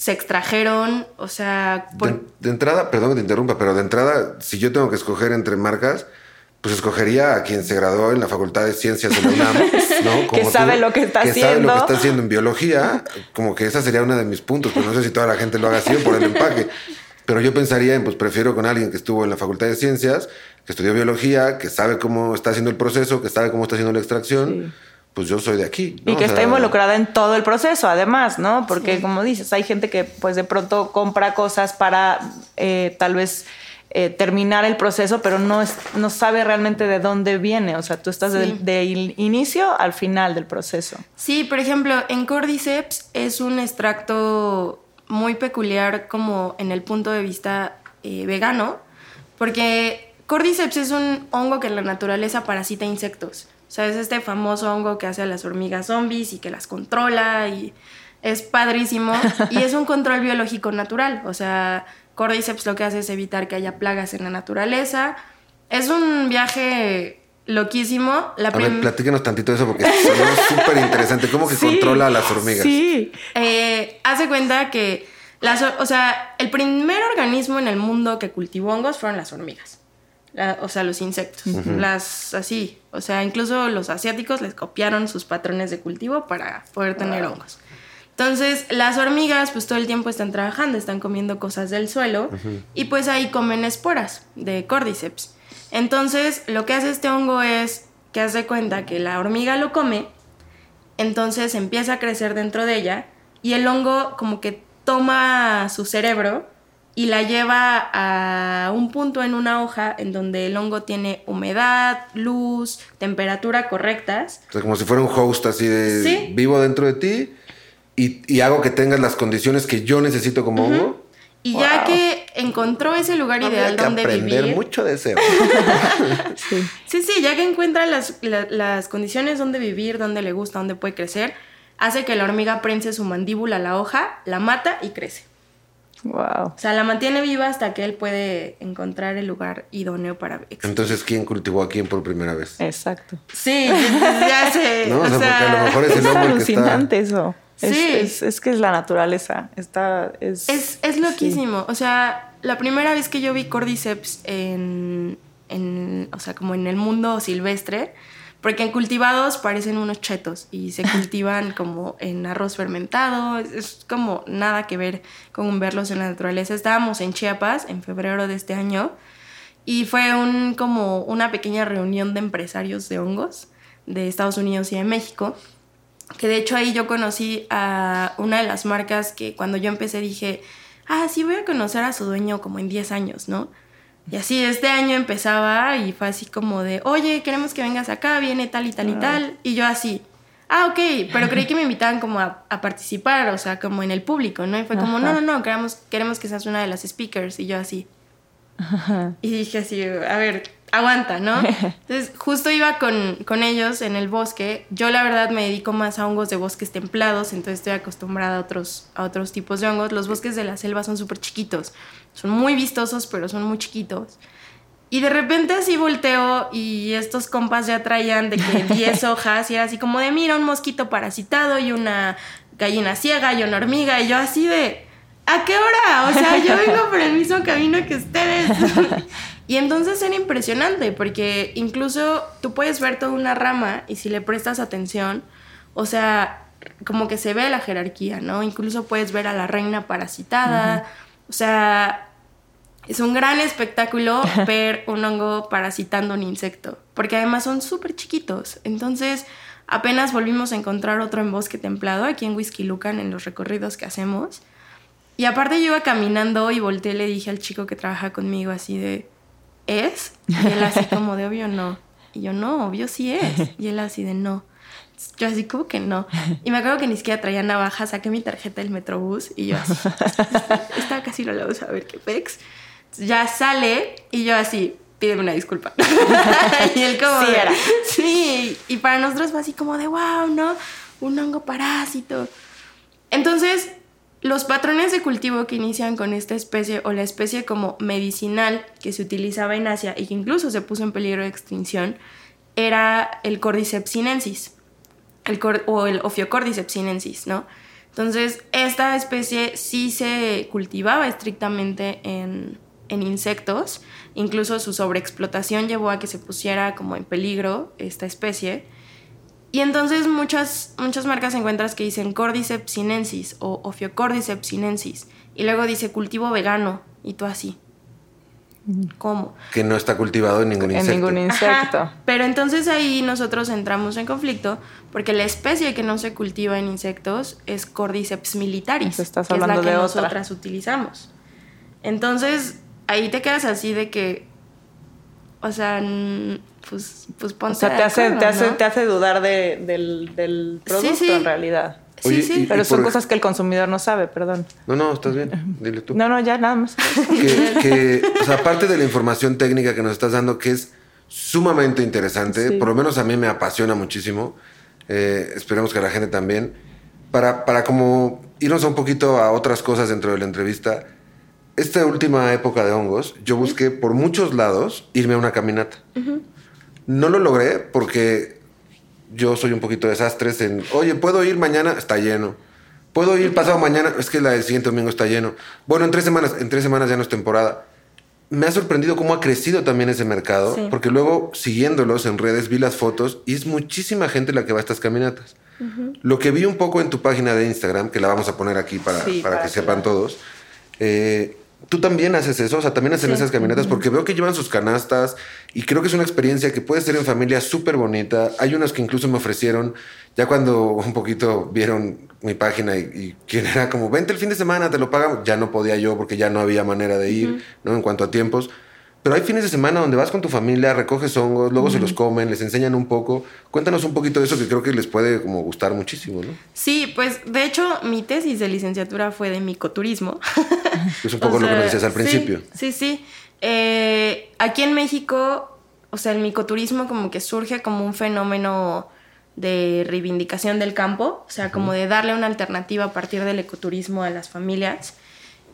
¿Se extrajeron? O sea... de, entrada, perdón que te interrumpa, pero de entrada, si yo tengo que escoger entre marcas, pues escogería a quien se graduó en la Facultad de Ciencias de la UNAM, (laughs) ¿no? que sabe lo que está haciendo. Que sabe lo que está haciendo en biología, como que esa sería uno de mis puntos, pues no sé si toda la gente lo haga así por el empaque. Pero yo pensaría en, pues prefiero con alguien que estuvo en la Facultad de Ciencias, que estudió biología, que sabe cómo está haciendo el proceso, que sabe cómo está haciendo la extracción. Pues yo soy de aquí. Y que está involucrada en todo el proceso, además, ¿no? Porque como dices, hay gente que pues de pronto compra cosas para eh, tal vez eh, terminar el proceso, pero no, es, no sabe realmente de dónde viene. O sea, tú estás del de inicio al final del proceso. Sí, por ejemplo, en Cordyceps es un extracto muy peculiar como en el punto de vista eh, vegano, porque Cordyceps es un hongo que en la naturaleza parasita insectos. O sea, es este famoso hongo que hace a las hormigas zombies y que las controla y es padrísimo. (laughs) y es un control biológico natural. O sea, Cordyceps lo que hace es evitar que haya plagas en la naturaleza. Es un viaje loquísimo. La a ver, platícanos tantito de eso porque es súper interesante. ¿Cómo que (laughs) controla a las hormigas? Sí. Eh, hace cuenta que, las, o sea, el primer organismo en el mundo que cultivó hongos fueron las hormigas. O sea, los insectos. Las así. O sea, incluso los asiáticos les copiaron sus patrones de cultivo para poder tener hongos. Entonces, las hormigas pues todo el tiempo están trabajando, están comiendo cosas del suelo y pues ahí comen esporas de cordyceps. Entonces, lo que hace este hongo es que hace cuenta que la hormiga lo come, entonces empieza a crecer dentro de ella y el hongo como que toma su cerebro y la lleva a un punto en una hoja en donde el hongo tiene humedad, luz, temperatura correctas. O sea, como si fuera un host así de Sí. vivo dentro de ti y, y hago que tengas las condiciones que yo necesito como hongo. Y ya que encontró ese lugar ideal que donde aprender vivir. mucho de ese. (laughs) Sí. Sí, sí, ya que encuentra las, la- las condiciones donde vivir, donde le gusta, donde puede crecer, hace que la hormiga prense su mandíbula a la hoja, la mata y crece. Wow. O sea, la mantiene viva hasta que él puede encontrar el lugar idóneo para existir. Entonces, ¿quién cultivó a quién por primera vez? Exacto. Sí, (laughs) ya sé. No, o o sea, sea, porque a lo mejor es el Es el que alucinante eso. Es, Sí. es, es que es la naturaleza. Está, es, Es, es loquísimo. O sea, la primera vez que yo vi Cordyceps en, en, o sea, como en el mundo silvestre, porque en cultivados parecen unos chetos y se (laughs) cultivan como en arroz fermentado, es, es como nada que ver con verlos en la naturaleza. Estábamos en Chiapas en febrero de este año y fue un, como una pequeña reunión de empresarios de hongos de Estados Unidos y de México que de hecho ahí yo conocí a una de las marcas que cuando yo empecé dije, ah, sí, voy a conocer a su dueño como en 10 años, ¿no? Y así este año empezaba y fue así como de, oye, queremos que vengas acá, viene tal y tal y tal. Y yo así, ah, ok, pero creí que me invitaban como a, a participar, o sea, como en el público, ¿no? Y fue como, no, Ajá. no, no, queremos, queremos que seas una de las speakers. Y yo así, y dije así, a ver, aguanta, ¿no? (laughs) Entonces, justo iba con, con ellos en el bosque. Yo, la verdad, me dedico más a hongos de bosques templados, entonces estoy acostumbrada a otros, a otros tipos de hongos. Los bosques de la selva son súper chiquitos. Son muy vistosos, pero son muy chiquitos. Y de repente así volteo y estos compas ya traían de que (laughs) 10 hojas y era así como de, mira, un mosquito parasitado y una gallina ciega y una hormiga. Y yo así de, ¿a qué hora? O sea, yo vengo por el mismo camino que ustedes. (laughs) y entonces era impresionante porque incluso tú puedes ver toda una rama y si le prestas atención, o sea, como que se ve la jerarquía, ¿no? Incluso puedes ver a la reina parasitada. O sea, es un gran espectáculo (laughs) ver un hongo parasitando un insecto, porque además son súper chiquitos. Entonces, apenas volvimos a encontrar otro en bosque templado aquí en Whisky Lucan en los recorridos que hacemos. Y aparte yo iba caminando y volteé y le dije al chico que trabaja conmigo así de, ¿es? Y él así como de, obvio no. Y yo, no, obvio sí es. Y él así de, no. Yo así como que no. Y me acuerdo que ni siquiera traía navaja, saqué mi tarjeta del Metrobús y yo así, (laughs) esta casi no la uso, a ver qué pex. Ya sale y yo así, pídeme una disculpa. (laughs) y él como... Sí de- era. Sí, y para nosotros fue así como de, wow, ¿no? Un hongo parásito. Entonces, los patrones de cultivo que inician con esta especie o la especie como medicinal que se utilizaba en Asia y que incluso se puso en peligro de extinción era el Cordyceps sinensis el o el Ophiocordyceps sinensis, ¿no? Entonces, esta especie sí se cultivaba estrictamente en, en insectos, incluso su sobreexplotación llevó a que se pusiera como en peligro esta especie. Y entonces muchas, muchas marcas encuentras que dicen Cordyceps sinensis o Ophiocordyceps sinensis. Y luego dice cultivo vegano. Y tú así. ¿Cómo? Que no está cultivado en ningún en insecto. ningún insecto. Ajá, Pero entonces ahí nosotros entramos en conflicto porque la especie que no se cultiva en insectos es Cordyceps militaris, estás que es la hablando que de otra. nosotras utilizamos. Entonces ahí te quedas así de que, o sea, pues, pues ponte O sea, de te hace, acuerdo, te hace, ¿no? te hace dudar de- del, del producto sí. en realidad. Sí, Oye, sí. y- Pero son por- cosas que el consumidor no sabe, perdón. No, no, estás bien. Dile tú. No, no, ya nada más. que, (laughs) que, o sea, aparte de la información técnica que nos estás dando, que es sumamente interesante, Sí. por lo menos a mí me apasiona muchísimo, eh, esperemos que a la gente también, para, para como irnos un poquito a otras cosas dentro de la entrevista, esta última época de hongos, yo busqué por muchos lados irme a una caminata. No lo logré porque yo soy un poquito desastres en, oye, ¿puedo ir mañana? Está lleno. ¿Puedo ir pasado mañana? Es que la del siguiente domingo está lleno. Bueno, en tres semanas, en tres semanas ya no es temporada. Me ha sorprendido cómo ha crecido también ese mercado, Sí. porque luego siguiéndolos en redes vi las fotos y es muchísima gente la que va a estas caminatas. Lo que vi un poco en tu página de Instagram, que la vamos a poner aquí para, Sí, para para que que sepan todos, eh, tú también haces eso, o sea, también hacen Sí. esas caminatas, porque veo que llevan sus canastas Y creo que es una experiencia que puede ser en familia súper bonita. Hay unos que incluso me ofrecieron, ya cuando un poquito vieron mi página y, y quien era como, vente el fin de semana, te lo pagamos. Ya no podía yo porque ya no había manera de ir, ¿no? En cuanto a tiempos. Pero hay fines de semana donde vas con tu familia, recoges hongos, luego se los comen, les enseñan un poco. Cuéntanos un poquito de eso que creo que les puede como gustar muchísimo, ¿no? Sí, pues de hecho mi tesis de licenciatura fue de micoturismo. (laughs) Es un poco O lo que nos decías al sí, principio. Sí, sí. Eh, aquí en México, o sea, el micoturismo como que surge como un fenómeno de reivindicación del campo, o sea, como de darle una alternativa a partir del ecoturismo a las familias.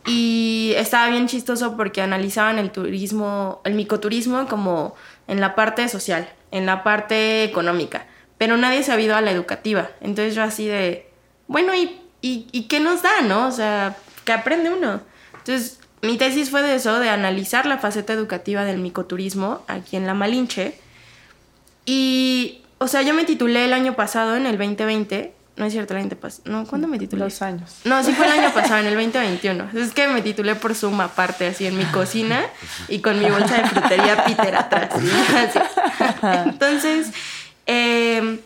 Y estaba bien chistoso porque analizaban el turismo, el micoturismo como en la parte social, en la parte económica, pero nadie se ha ido a la educativa. Entonces yo así de, bueno, ¿y, y, y qué nos da, no? O sea, ¿qué aprende uno? Entonces mi tesis fue de eso, de analizar la faceta educativa del micoturismo aquí en La Malinche. Y, o sea, yo me titulé el año pasado, en el 2020. No es cierto, el año pasado. No, ¿cuándo me titulé? Los años. No, sí fue el año pasado, en el 2021. Es que me titulé por Zoom aparte, así en mi cocina y con mi bolsa de frutería Peter atrás. (laughs) Así. Entonces, eh,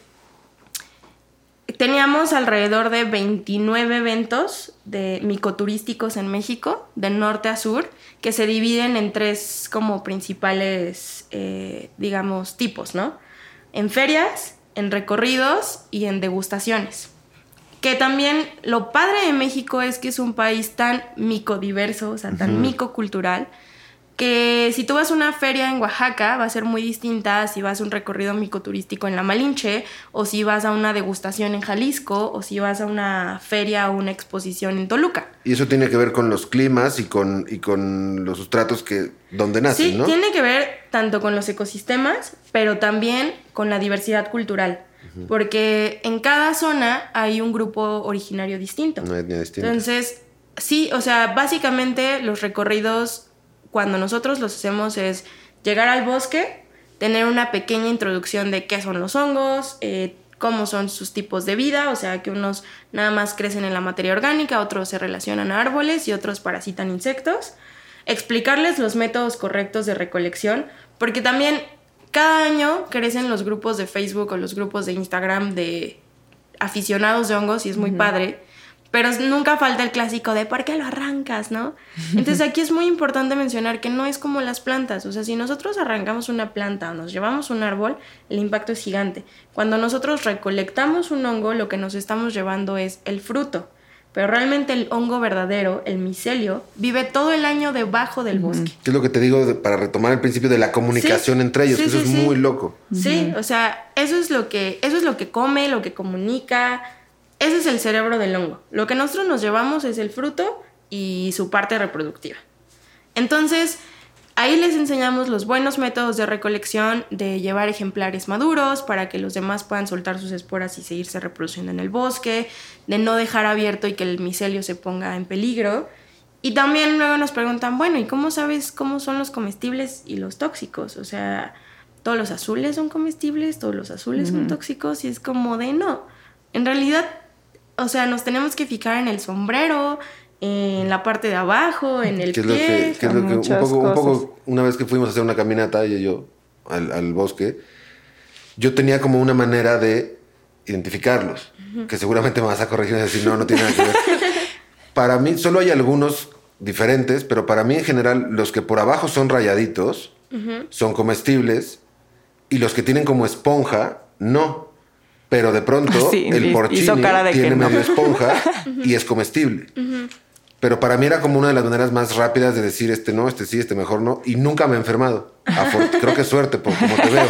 teníamos alrededor de 29 eventos de micoturísticos en México, de norte a sur, que se dividen en tres como principales, eh, digamos, tipos, ¿no? En ferias, en recorridos y en degustaciones. Que también lo padre de México es que es un país tan micodiverso, o sea, tan micocultural, que si tú vas a una feria en Oaxaca va a ser muy distinta si vas a un recorrido micoturístico en La Malinche, o si vas a una degustación en Jalisco, o si vas a una feria o una exposición en Toluca. Y eso tiene que ver con los climas y con, y con los sustratos que donde nacen, Sí, ¿no? tiene que ver tanto con los ecosistemas, pero también con la diversidad cultural. Porque en cada zona hay un grupo originario distinto. Una etnia distinta. Entonces, sí, o sea, básicamente los recorridos, cuando nosotros los hacemos, es llegar al bosque, tener una pequeña introducción de qué son los hongos, eh, cómo son sus tipos de vida, o sea, que unos nada más crecen en la materia orgánica, otros se relacionan a árboles y otros parasitan insectos. Explicarles los métodos correctos de recolección, porque también cada año crecen los grupos de Facebook o los grupos de Instagram de aficionados de hongos y es muy padre. Pero nunca falta el clásico de ¿por qué lo arrancas, no? (laughs) Entonces aquí es muy importante mencionar que no es como las plantas. O sea, si nosotros arrancamos una planta o nos llevamos un árbol, el impacto es gigante. Cuando nosotros recolectamos un hongo, lo que nos estamos llevando es el fruto. Pero realmente el hongo verdadero, el micelio, vive todo el año debajo del bosque. Que es lo que te digo para retomar el principio de la comunicación Sí, entre ellos, sí, que eso sí, es sí. muy loco. Sí, o sea, eso es lo que eso es lo que come, lo que comunica. Ese es el cerebro del hongo. Lo que nosotros nos llevamos es el fruto y su parte reproductiva. Entonces, ahí les enseñamos los buenos métodos de recolección, de llevar ejemplares maduros para que los demás puedan soltar sus esporas y seguirse reproduciendo en el bosque, de no dejar abierto y que el micelio se ponga en peligro. Y también luego nos preguntan, bueno, ¿y cómo sabes cómo son los comestibles y los tóxicos? O sea, todos los azules son comestibles, todos los azules son tóxicos y es como de no. En realidad, o sea, nos tenemos que fijar en el sombrero, en la parte de abajo, en el es lo pie. que, es lo que un poco, un poco, una vez que fuimos a hacer una caminata, ella y yo, al, al bosque, yo tenía como una manera de identificarlos, que seguramente me vas a corregir y decir, no, no tiene nada que ver. (laughs) para mí, solo hay algunos diferentes, pero para mí en general, los que por abajo son rayaditos, son comestibles, y los que tienen como esponja, no. Pero de pronto, (laughs) Sí, el porcini tiene no. medio esponja (laughs) y es comestible. Pero para mí era como una de las maneras más rápidas de decir este no, este sí, este mejor no. Y nunca me he enfermado. (laughs) Creo que es suerte, por como te veo.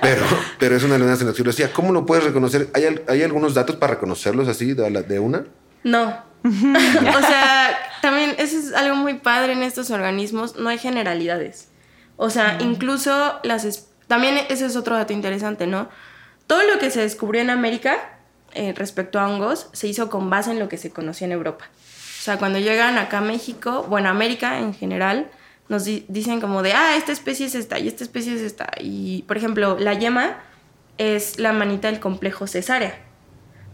Pero, pero es una de las maneras en las que yo decía, ¿cómo lo puedes reconocer? ¿Hay, hay algunos datos para reconocerlos así de, la- de una? No. o sea, también eso es algo muy padre en estos organismos, no hay generalidades. O sea, incluso las... es- También ese es otro dato interesante, ¿no? Todo lo que se descubrió en América eh, respecto a hongos se hizo con base en lo que se conocía en Europa. O sea, cuando llegan acá a México, bueno, América en general, nos di- dicen como de, ah, esta especie es esta y esta especie es esta. Y, por ejemplo, la yema es la manita del complejo cesárea.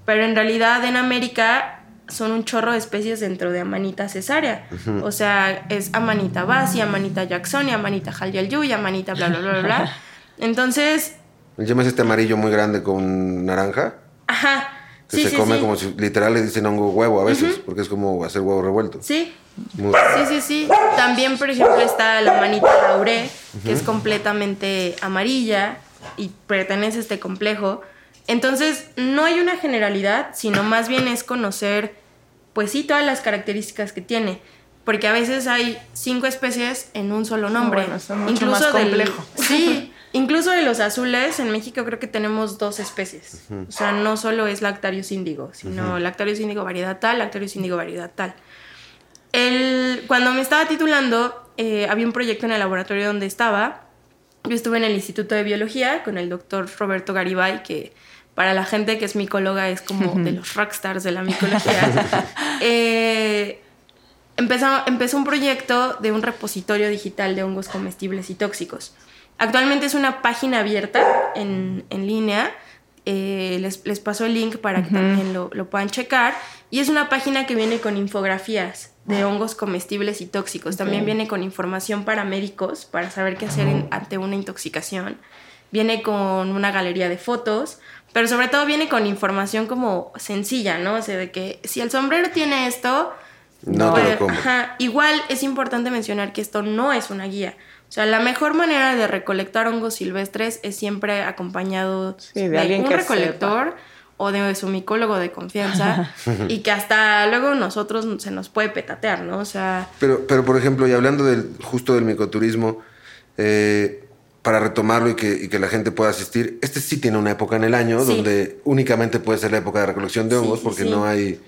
Pero en realidad en América son un chorro de especies dentro de Amanita cesárea. O sea, es Amanita basi, Amanita jacksoni, Amanita y Amanita bla, bla, bla, bla. (laughs) Entonces... ¿Llamas este amarillo muy grande con naranja? Ajá. Que se come como si literal le dicen hongo huevo a veces, porque es como hacer huevo revuelto. Sí. Sí, sí, sí. También, por ejemplo, está la manita lauré, que es completamente amarilla y pertenece a este complejo. Entonces, no hay una generalidad, sino más bien es conocer, pues sí, todas las características que tiene. Porque a veces hay cinco especies en un solo nombre. incluso más complejo. sí, (laughs) incluso de los azules, en México creo que tenemos dos especies. O sea, no solo es Lactarius índigo, sino Lactarius índigo variedad tal, Lactarius índigo variedad tal. El, cuando me estaba titulando, eh, había un proyecto en el laboratorio donde estaba. Yo estuve en el Instituto de Biología con el doctor Roberto Garibay, que para la gente que es micóloga es como de los rockstars de la micología. (laughs) eh, empezó, empezó un proyecto de un repositorio digital de hongos comestibles y tóxicos. Actualmente es una página abierta en, en línea. Eh, les, les, paso el link para que también lo, lo, puedan checar. Y es una página que viene con infografías de hongos comestibles y tóxicos. También viene con información para médicos, para saber qué hacer ante una intoxicación. Viene con una galería de fotos pero sobre todo viene con información como sencilla, ¿no? O sea, de que si el sombrero tiene esto, no ajá, igual es importante mencionar que esto no es una guía. O sea, la mejor manera de recolectar hongos silvestres es siempre acompañado de, un recolector o de su micólogo de confianza (laughs) y que hasta luego nosotros se nos puede petatear, ¿no? O sea... Pero, pero por ejemplo, y hablando del, justo del micoturismo, eh, para retomarlo y que, que, la gente pueda asistir, este sí tiene una época en el año donde únicamente puede ser la época de recolección de hongos porque no hay,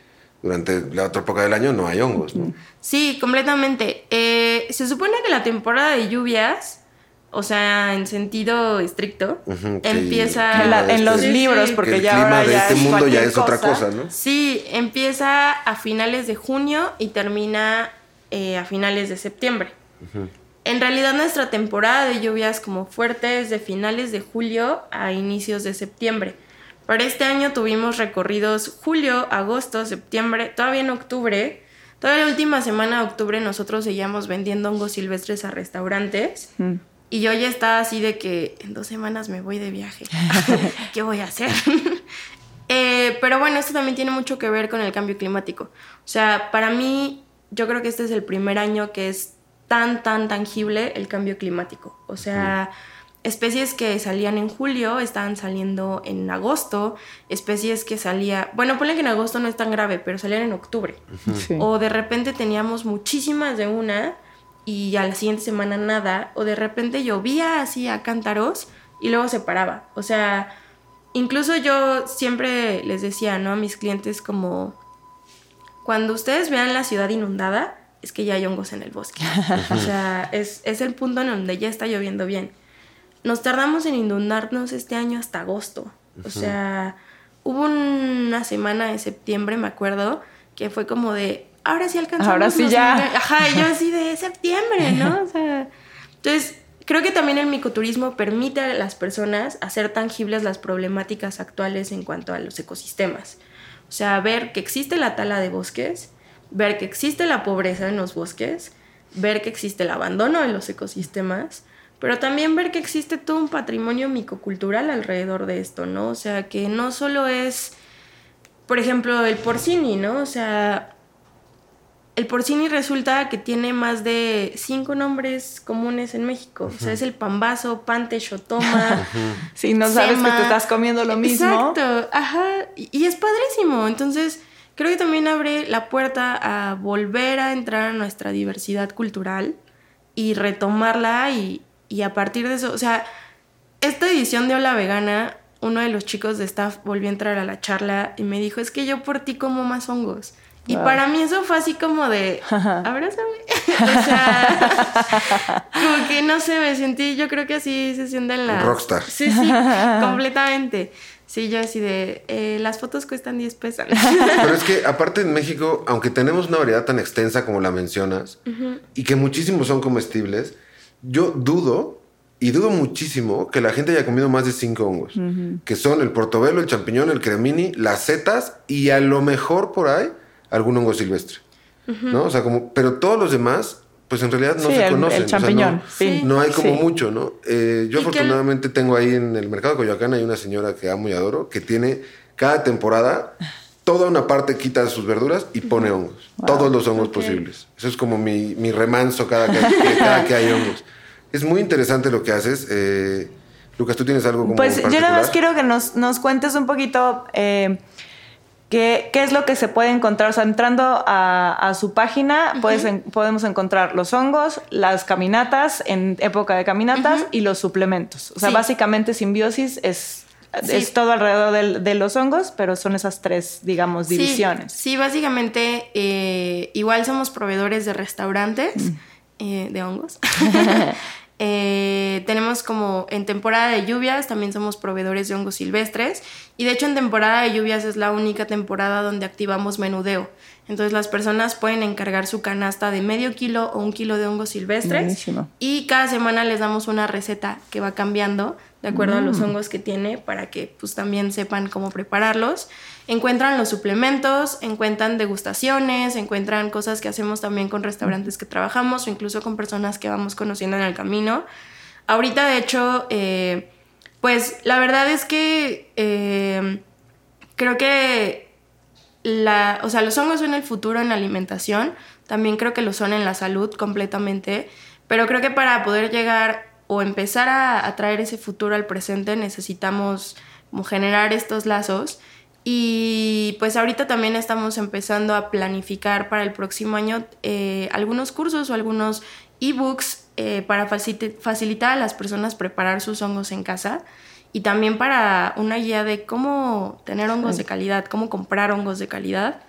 durante la otra época del año no hay hongos. ¿no? Sí, completamente. Eh, se supone que la temporada de lluvias, o sea, en sentido estricto, empieza... En, los libros, porque ya ahora de este mundo ya es otra cosa, ¿no? Sí, empieza a finales de junio y termina eh, a finales de septiembre. En realidad nuestra temporada de lluvias como fuerte es de finales de julio a inicios de septiembre. Para este año tuvimos recorridos julio, agosto, septiembre, todavía en octubre. Toda la última semana de octubre nosotros seguíamos vendiendo hongos silvestres a restaurantes. Mm. Y yo ya estaba así de que en dos semanas me voy de viaje. (laughs) ¿Qué voy a hacer? (laughs) Eh, pero bueno, esto también tiene mucho que ver con el cambio climático. O sea, para mí, yo creo que este es el primer año que es tan, tan tangible el cambio climático. O sea, especies que salían en julio estaban saliendo en agosto, especies que salía, bueno, ponle que en agosto no es tan grave, pero salían en octubre. O de repente teníamos muchísimas de una y a la siguiente semana nada, o de repente llovía así a cántaros y luego se paraba. O sea, incluso yo siempre les decía, ¿no? A mis clientes como, cuando ustedes vean la ciudad inundada, es que ya hay hongos en el bosque. (laughs) o sea, es, el punto en donde ya está lloviendo bien. Nos tardamos en inundarnos este año hasta agosto. O sea, hubo una semana de septiembre, me acuerdo, que fue como de, ahora sí alcanzamos. Ahora sí ya. Ajá, yo (laughs) así de septiembre, ¿no? O sea, entonces, creo que también el micoturismo permite a las personas hacer tangibles las problemáticas actuales en cuanto a los ecosistemas. O sea, ver que existe la tala de bosques, ver que existe la pobreza en los bosques, ver que existe el abandono de los ecosistemas, pero también ver que existe todo un patrimonio micocultural alrededor de esto, ¿no? O sea, que no solo es, por ejemplo, el porcini, ¿no? O sea, el porcini resulta que tiene más de cinco nombres comunes en México. O sea, es el pambazo, pante, xotoma. si (laughs) no sabes que te estás comiendo lo mismo. Exacto, ajá. Y es padrísimo. Entonces, creo que también abre la puerta a volver a entrar a nuestra diversidad cultural y retomarla y, a partir de eso, o sea, esta edición de Hola Vegana, uno de los chicos de staff volvió a entrar a la charla y me dijo, es que yo por ti como más hongos. Y para mí eso fue así como de, (laughs) abrázame. (laughs) o sea, como que no sé, me sentí, yo creo que así se sienten las... Rockstar. Sí, sí, (laughs) completamente. Sí, yo así de, eh, las fotos cuestan 10 pesos. Pero es que aparte en México, aunque tenemos una variedad tan extensa como la mencionas, y que muchísimos son comestibles, yo dudo, y dudo muchísimo, que la gente haya comido más de 5 hongos, que son el portobelo, el champiñón, el cremini, las setas, y a lo mejor por ahí algún hongo silvestre. ¿No? O sea, como, pero todos los demás, pues en realidad no Sí, se el- conocen. el o sea, champiñón, no, fin. no hay como Sí. mucho, ¿no? Eh, yo afortunadamente tengo ahí en el mercado de Coyoacán, hay una señora que amo y adoro, que tiene cada temporada toda una parte quita sus verduras y pone hongos. Todos los hongos posibles. Eso es como mi, mi remanso cada que, que- cada que hay hongos. Es muy interesante lo que haces. Eh, Lucas, ¿tú tienes algo como Pues yo nada más quiero que nos, nos cuentes un poquito eh, qué, qué es lo que se puede encontrar. O sea, entrando a, a su página, puedes en- podemos encontrar los hongos, las caminatas en época de caminatas y los suplementos. O sea, Sí. básicamente simbiosis es, Sí. es todo alrededor del- de los hongos, pero son esas tres, digamos, Sí, divisiones. Sí, básicamente eh, igual somos proveedores de restaurantes Mm. eh, de hongos. (laughs) (laughs) Eh, tenemos como en temporada de lluvias también somos proveedores de hongos silvestres y de hecho en temporada de lluvias es la única temporada donde activamos menudeo. Entonces las personas pueden encargar su canasta de medio kilo o un kilo de hongos silvestres Buenísimo. y cada semana les damos una receta que va cambiando de acuerdo a los hongos que tiene para que pues también sepan cómo prepararlos. Encuentran los suplementos, encuentran degustaciones, encuentran cosas que hacemos también con restaurantes que trabajamos o incluso con personas que vamos conociendo en el camino. Ahorita de hecho, eh, pues la verdad es que eh, creo que la, o sea, los hongos son el futuro en la alimentación, también creo que lo son en la salud completamente, pero creo que para poder llegar o empezar a, a traer ese futuro al presente necesitamos como generar estos lazos y pues ahorita también estamos empezando a planificar para el próximo año eh, algunos cursos o algunos ebooks eh, para facilitar a las personas preparar sus hongos en casa y también para una guía de cómo tener hongos de calidad, cómo comprar hongos de calidad.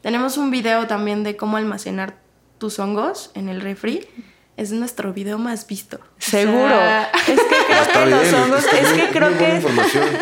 Tenemos un video también de cómo almacenar tus hongos en el refri. Es nuestro video más visto. O Seguro. sea, Es que creo Está que los hongos, es que creo que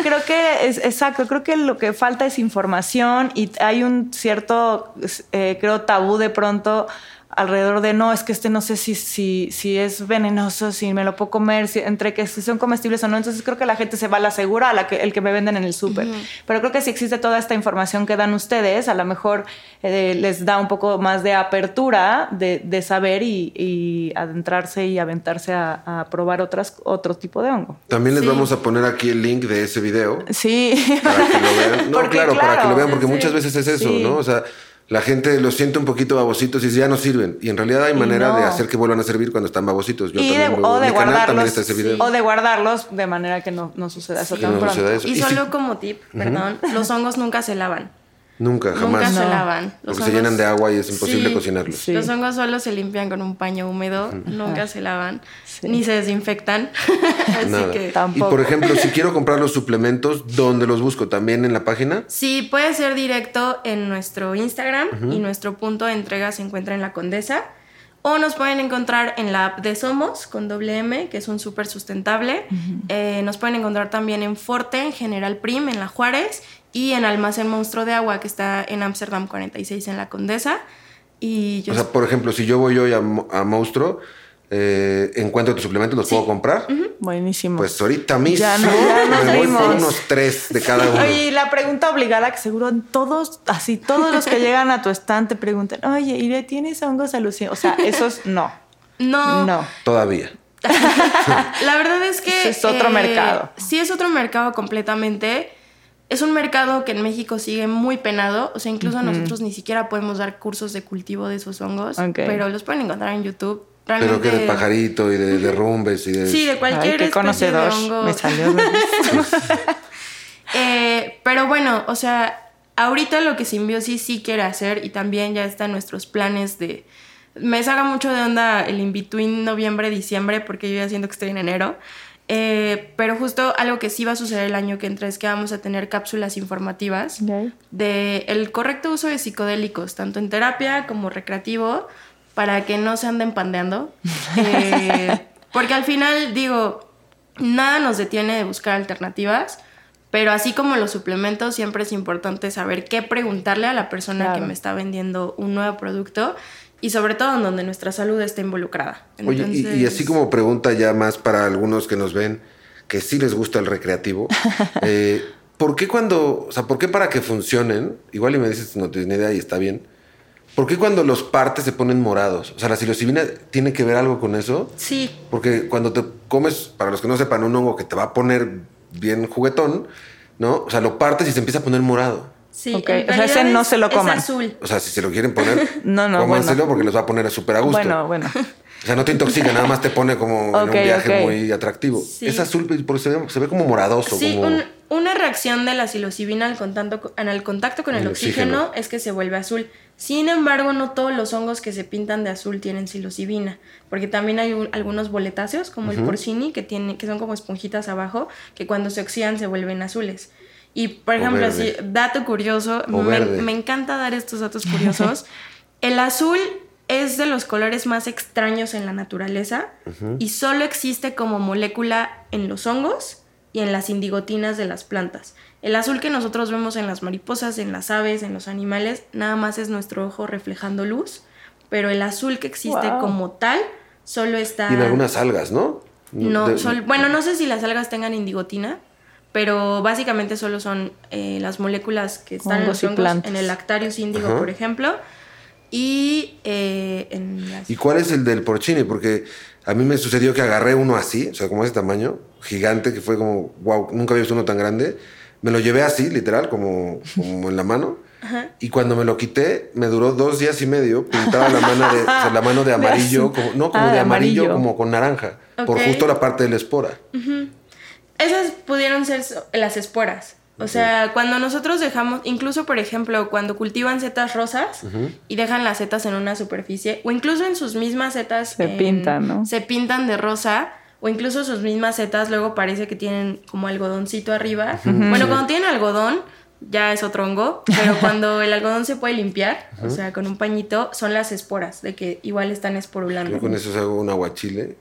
creo que es exacto, creo que lo que falta es información y hay un cierto eh, creo tabú de pronto alrededor de no, es que este no sé si, si, si es venenoso, si me lo puedo comer, si, entre que si son comestibles o no. Entonces creo que la gente se va a la segura, a la que, el que me venden en el súper. Pero creo que si existe toda esta información que dan ustedes, a lo mejor eh, les da un poco más de apertura de, de saber y, y adentrarse y aventarse a, a probar otras, otro tipo de hongo. También les Sí. vamos a poner aquí el link de ese video Sí. para que lo vean. (laughs) No, Porque, claro, para que lo vean, porque sí. muchas veces es eso, Sí. ¿no? O sea, la gente los siente un poquito babositos y dice, ya no sirven. Y en realidad hay Y manera no. de hacer que vuelvan a servir cuando están babositos. Yo y de, también lo- o de mi canal también guardarlos o de guardarlos de manera que no, no suceda eso Sí. tan no pronto. eso. Y Y solo si- como tip, perdón, los hongos nunca se lavan. Nunca, Nunca jamás. se No. lavan. Los Porque se llenan de agua y es imposible Sí. cocinarlos. Sí. Los hongos solo se limpian con un paño húmedo, nunca se lavan, Sí. ni se desinfectan. (laughs) Así Nada. que Y Tampoco. por ejemplo, si quiero comprar los suplementos, ¿dónde los busco? ¿También en la página? sí, puede ser directo en nuestro Instagram y nuestro punto de entrega se encuentra en la Condesa. O nos pueden encontrar en la app de Somos con doble M, que es un súper sustentable. Eh, nos pueden encontrar también en Forte, en General Prim, en La Juárez. Y en Almacén Monstruo de Agua, que está en Amsterdam 46 en la Condesa. Y yo O sea, por ejemplo, si yo voy hoy a, a Monstruo, eh, encuentro tus suplementos, ¿los Sí. puedo comprar? Buenísimo. Pues ahorita mismo Ya no- ya nos me voy por vimos. unos tres de cada uno. Oye, y la pregunta obligada que seguro en todos, así todos los que llegan a tu stand te preguntan, oye, ¿y tienes hongos alucinantes? O sea, esos no. no, No. Todavía. (laughs) La verdad es que... eh, Ese es otro mercado. Sí, es otro mercado completamente. Es un mercado que en México sigue muy penado. O sea, incluso nosotros ni siquiera podemos dar cursos de cultivo de esos hongos. Ok. Pero los pueden encontrar en YouTube. Pero Realmente, que de pajarito y de derrumbes y de... Sí, de cualquier Ay, qué especie conocedor. de hongo. Me salió. (laughs) Eh, pero bueno, o sea, ahorita lo que Symbiosis sí quiere hacer y también ya está en nuestros planes de... Me saca mucho de onda el in-between noviembre-diciembre porque yo ya siento que estoy en enero. Eh, pero justo algo que sí va a suceder el año que entra es que vamos a tener cápsulas informativas Ok. de el correcto uso de psicodélicos, tanto en terapia como recreativo, para que no se anden pandeando. (laughs) Eh, porque al final, digo, nada nos detiene de buscar alternativas, pero así como los suplementos, siempre es importante saber qué preguntarle a la persona Claro. que me está vendiendo un nuevo producto y sobre todo en donde nuestra salud está involucrada. Oye, y- así como pregunta ya más para algunos que nos ven, que sí les gusta el recreativo, (laughs) eh, ¿por qué cuando, o sea, por qué para que funcionen, igual y me dices no tienes ni idea y está bien, ¿Por qué cuando los partes se ponen morados? O sea, la psilocibina tiene que ver algo con eso. Sí. Porque cuando te comes, para los que no sepan, un hongo que te va a poner bien juguetón, ¿no? O sea, lo partes y se empieza a poner morado. Sí, o sea, ese no es- se lo coman. Es azul. O sea, si se lo quieren poner, (laughs) No, no, cómanselo bueno. porque los va a poner súper a gusto. Bueno, bueno. (laughs) O sea, no te intoxica, nada más te pone como en un viaje muy atractivo. Sí. Es azul, porque se ve, se ve como moradoso. Sí, como... un- una reacción de la psilocibina al contacto, al contacto con el, El oxígeno, oxígeno. es que se vuelve azul. Sin embargo, no todos los hongos que se pintan de azul tienen psilocibina, porque también hay un- algunos boletáceos, como el porcini, que, tiene, que son como esponjitas abajo, que cuando se oxidan se vuelven azules. Y, por ejemplo, así, dato curioso, me, encanta dar estos datos curiosos. (laughs) el azul es de los colores más extraños en la naturaleza y solo existe como molécula en los hongos y en las indigotinas de las plantas. El azul que nosotros vemos en las mariposas, en las aves, en los animales, nada más es nuestro ojo reflejando luz, pero el azul que existe Wow. como tal solo está... Y en algunas algas, ¿no? No, De- sol- bueno, no sé si las algas tengan indigotina, pero básicamente solo son eh, las moléculas que están en Hongos los y hongos, en el Lactarius índigo, Ajá. por ejemplo, y eh, en las... ¿Y cuál es el del porcini? Porque a mí me sucedió que agarré uno así, o sea, como ese tamaño, gigante, que fue como, wow, nunca había visto uno tan grande. Me lo llevé así, literal, como, como en la mano. Y cuando me lo quité, me duró dos días y medio. Pintaba la mano de, o sea, la mano de (laughs) amarillo, como, no, como Ah, de de amarillo, amarillo. como con naranja. Por Ok. justo la parte de la espora. Esas pudieron ser so- las esporas. O sea, cuando nosotros dejamos, incluso por ejemplo, cuando cultivan setas rosas y dejan las setas en una superficie, o incluso en sus mismas setas Se en- pintan, ¿no? Se pintan de rosa, o incluso sus mismas setas luego parece que tienen como algodoncito arriba. Bueno, cuando tienen algodón, ya es otro hongo, pero (laughs) cuando el algodón se puede limpiar, o sea, con un pañito, son las esporas, de que igual están esporulando. Yo con eso hago un aguachile.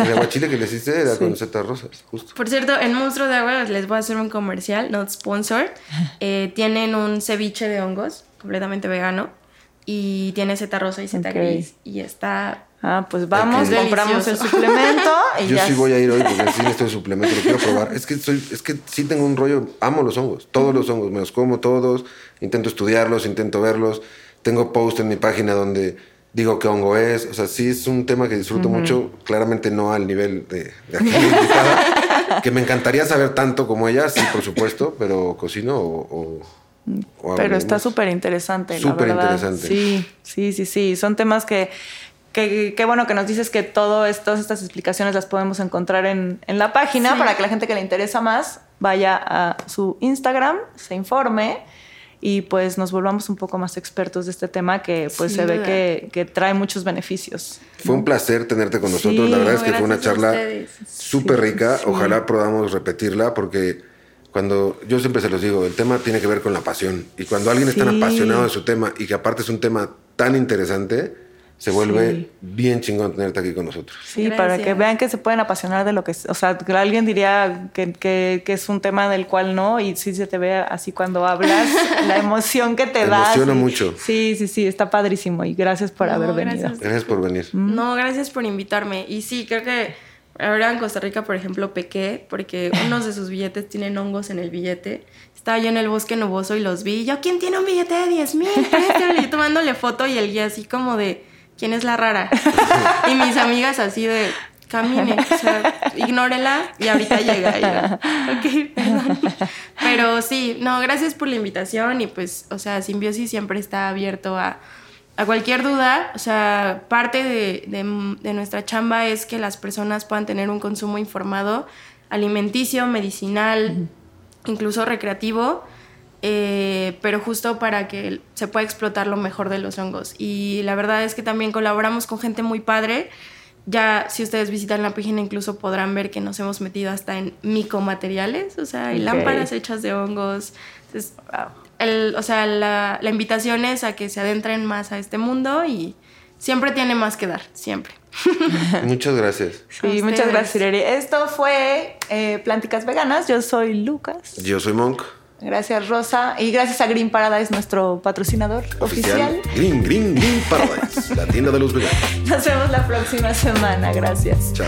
El aguachile que les hice era con setas rosas, justo. Por cierto, en Monstruo de Agua les voy a hacer un comercial, not sponsored. (laughs) Eh, tienen un ceviche de hongos, completamente vegano. Y tiene seta rosa y seta gris. Y está. Ah, pues vamos, compramos el suplemento (laughs) y Yo ya. sí voy a ir hoy porque sí necesito el suplemento, lo quiero probar. Es que soy, es que sí tengo un rollo, amo los hongos, todos los hongos, me los como todos, intento estudiarlos, intento verlos. Tengo post en mi página donde digo qué hongo es. O sea, sí es un tema que disfruto mucho, claramente no al nivel de, de aquí invitada, (laughs) que me encantaría saber tanto como ella, sí, por supuesto, pero cocino o. Pero está súper interesante, la Súper verdad. interesante. Sí, sí, sí, sí. Son temas que, que, que bueno que nos dices que todo esto, todas estas explicaciones las podemos encontrar en, en la página Sí. para que la gente que le interesa más vaya a su Instagram, se informe y pues nos volvamos un poco más expertos de este tema que pues Sin se ve que, que trae muchos beneficios. Fue un placer tenerte con nosotros. Sí, la verdad es que fue una charla súper rica. Ojalá podamos repetirla porque cuando yo siempre se los digo, el tema tiene que ver con la pasión. Y cuando alguien es tan Sí. apasionado de su tema y que aparte es un tema tan interesante, se vuelve Sí. bien chingón tenerte aquí con nosotros. Sí, para que vean que se pueden apasionar de lo que es. O sea, que alguien diría que, que- que es un tema del cual no, y sí se te ve así cuando hablas, (laughs) la emoción que te Te da. emociona mucho. Sí, sí, sí, está padrísimo y gracias por No, haber gracias. venido. Gracias por venir. No, gracias por invitarme. Y sí, creo que ahora en Costa Rica, por ejemplo, pequé porque unos de sus billetes tienen hongos en el billete. Estaba yo en el bosque nuboso y los vi. Y yo, ¿quién tiene un billete de 10 mil? Y yo tomándole foto y el guía así como de, ¿quién es la rara? y mis amigas así de, camine, o sea, ignórela y ahorita llega. Yo, ok, perdón. Pero sí, no, gracias por la invitación y pues, o sea, Simbiosis siempre está abierto a, a cualquier duda. O sea, parte de, de- de nuestra chamba es que las personas puedan tener un consumo informado, alimenticio, medicinal, incluso recreativo. Eh, pero justo para que se pueda explotar lo mejor de los hongos. Y la verdad es que también colaboramos con gente muy padre. Ya si ustedes visitan la página incluso podrán ver que nos hemos metido hasta en micomateriales, o sea, hay Ok. lámparas hechas de hongos. Entonces, el- o sea, la, la invitación es a que se adentren más a este mundo y siempre tiene más que dar, siempre. (laughs) Muchas gracias. Sí, muchas gracias, Ireri. Esto fue eh, Plánticas Veganas. Yo soy Lucas. Yo soy Monk, Gracias, Rosa. Y gracias a Green Paradise, nuestro patrocinador oficial. oficial. Green, Green, Green Paradise, la tienda de los veganos. (laughs) Nos vemos la próxima semana. Gracias. Chao.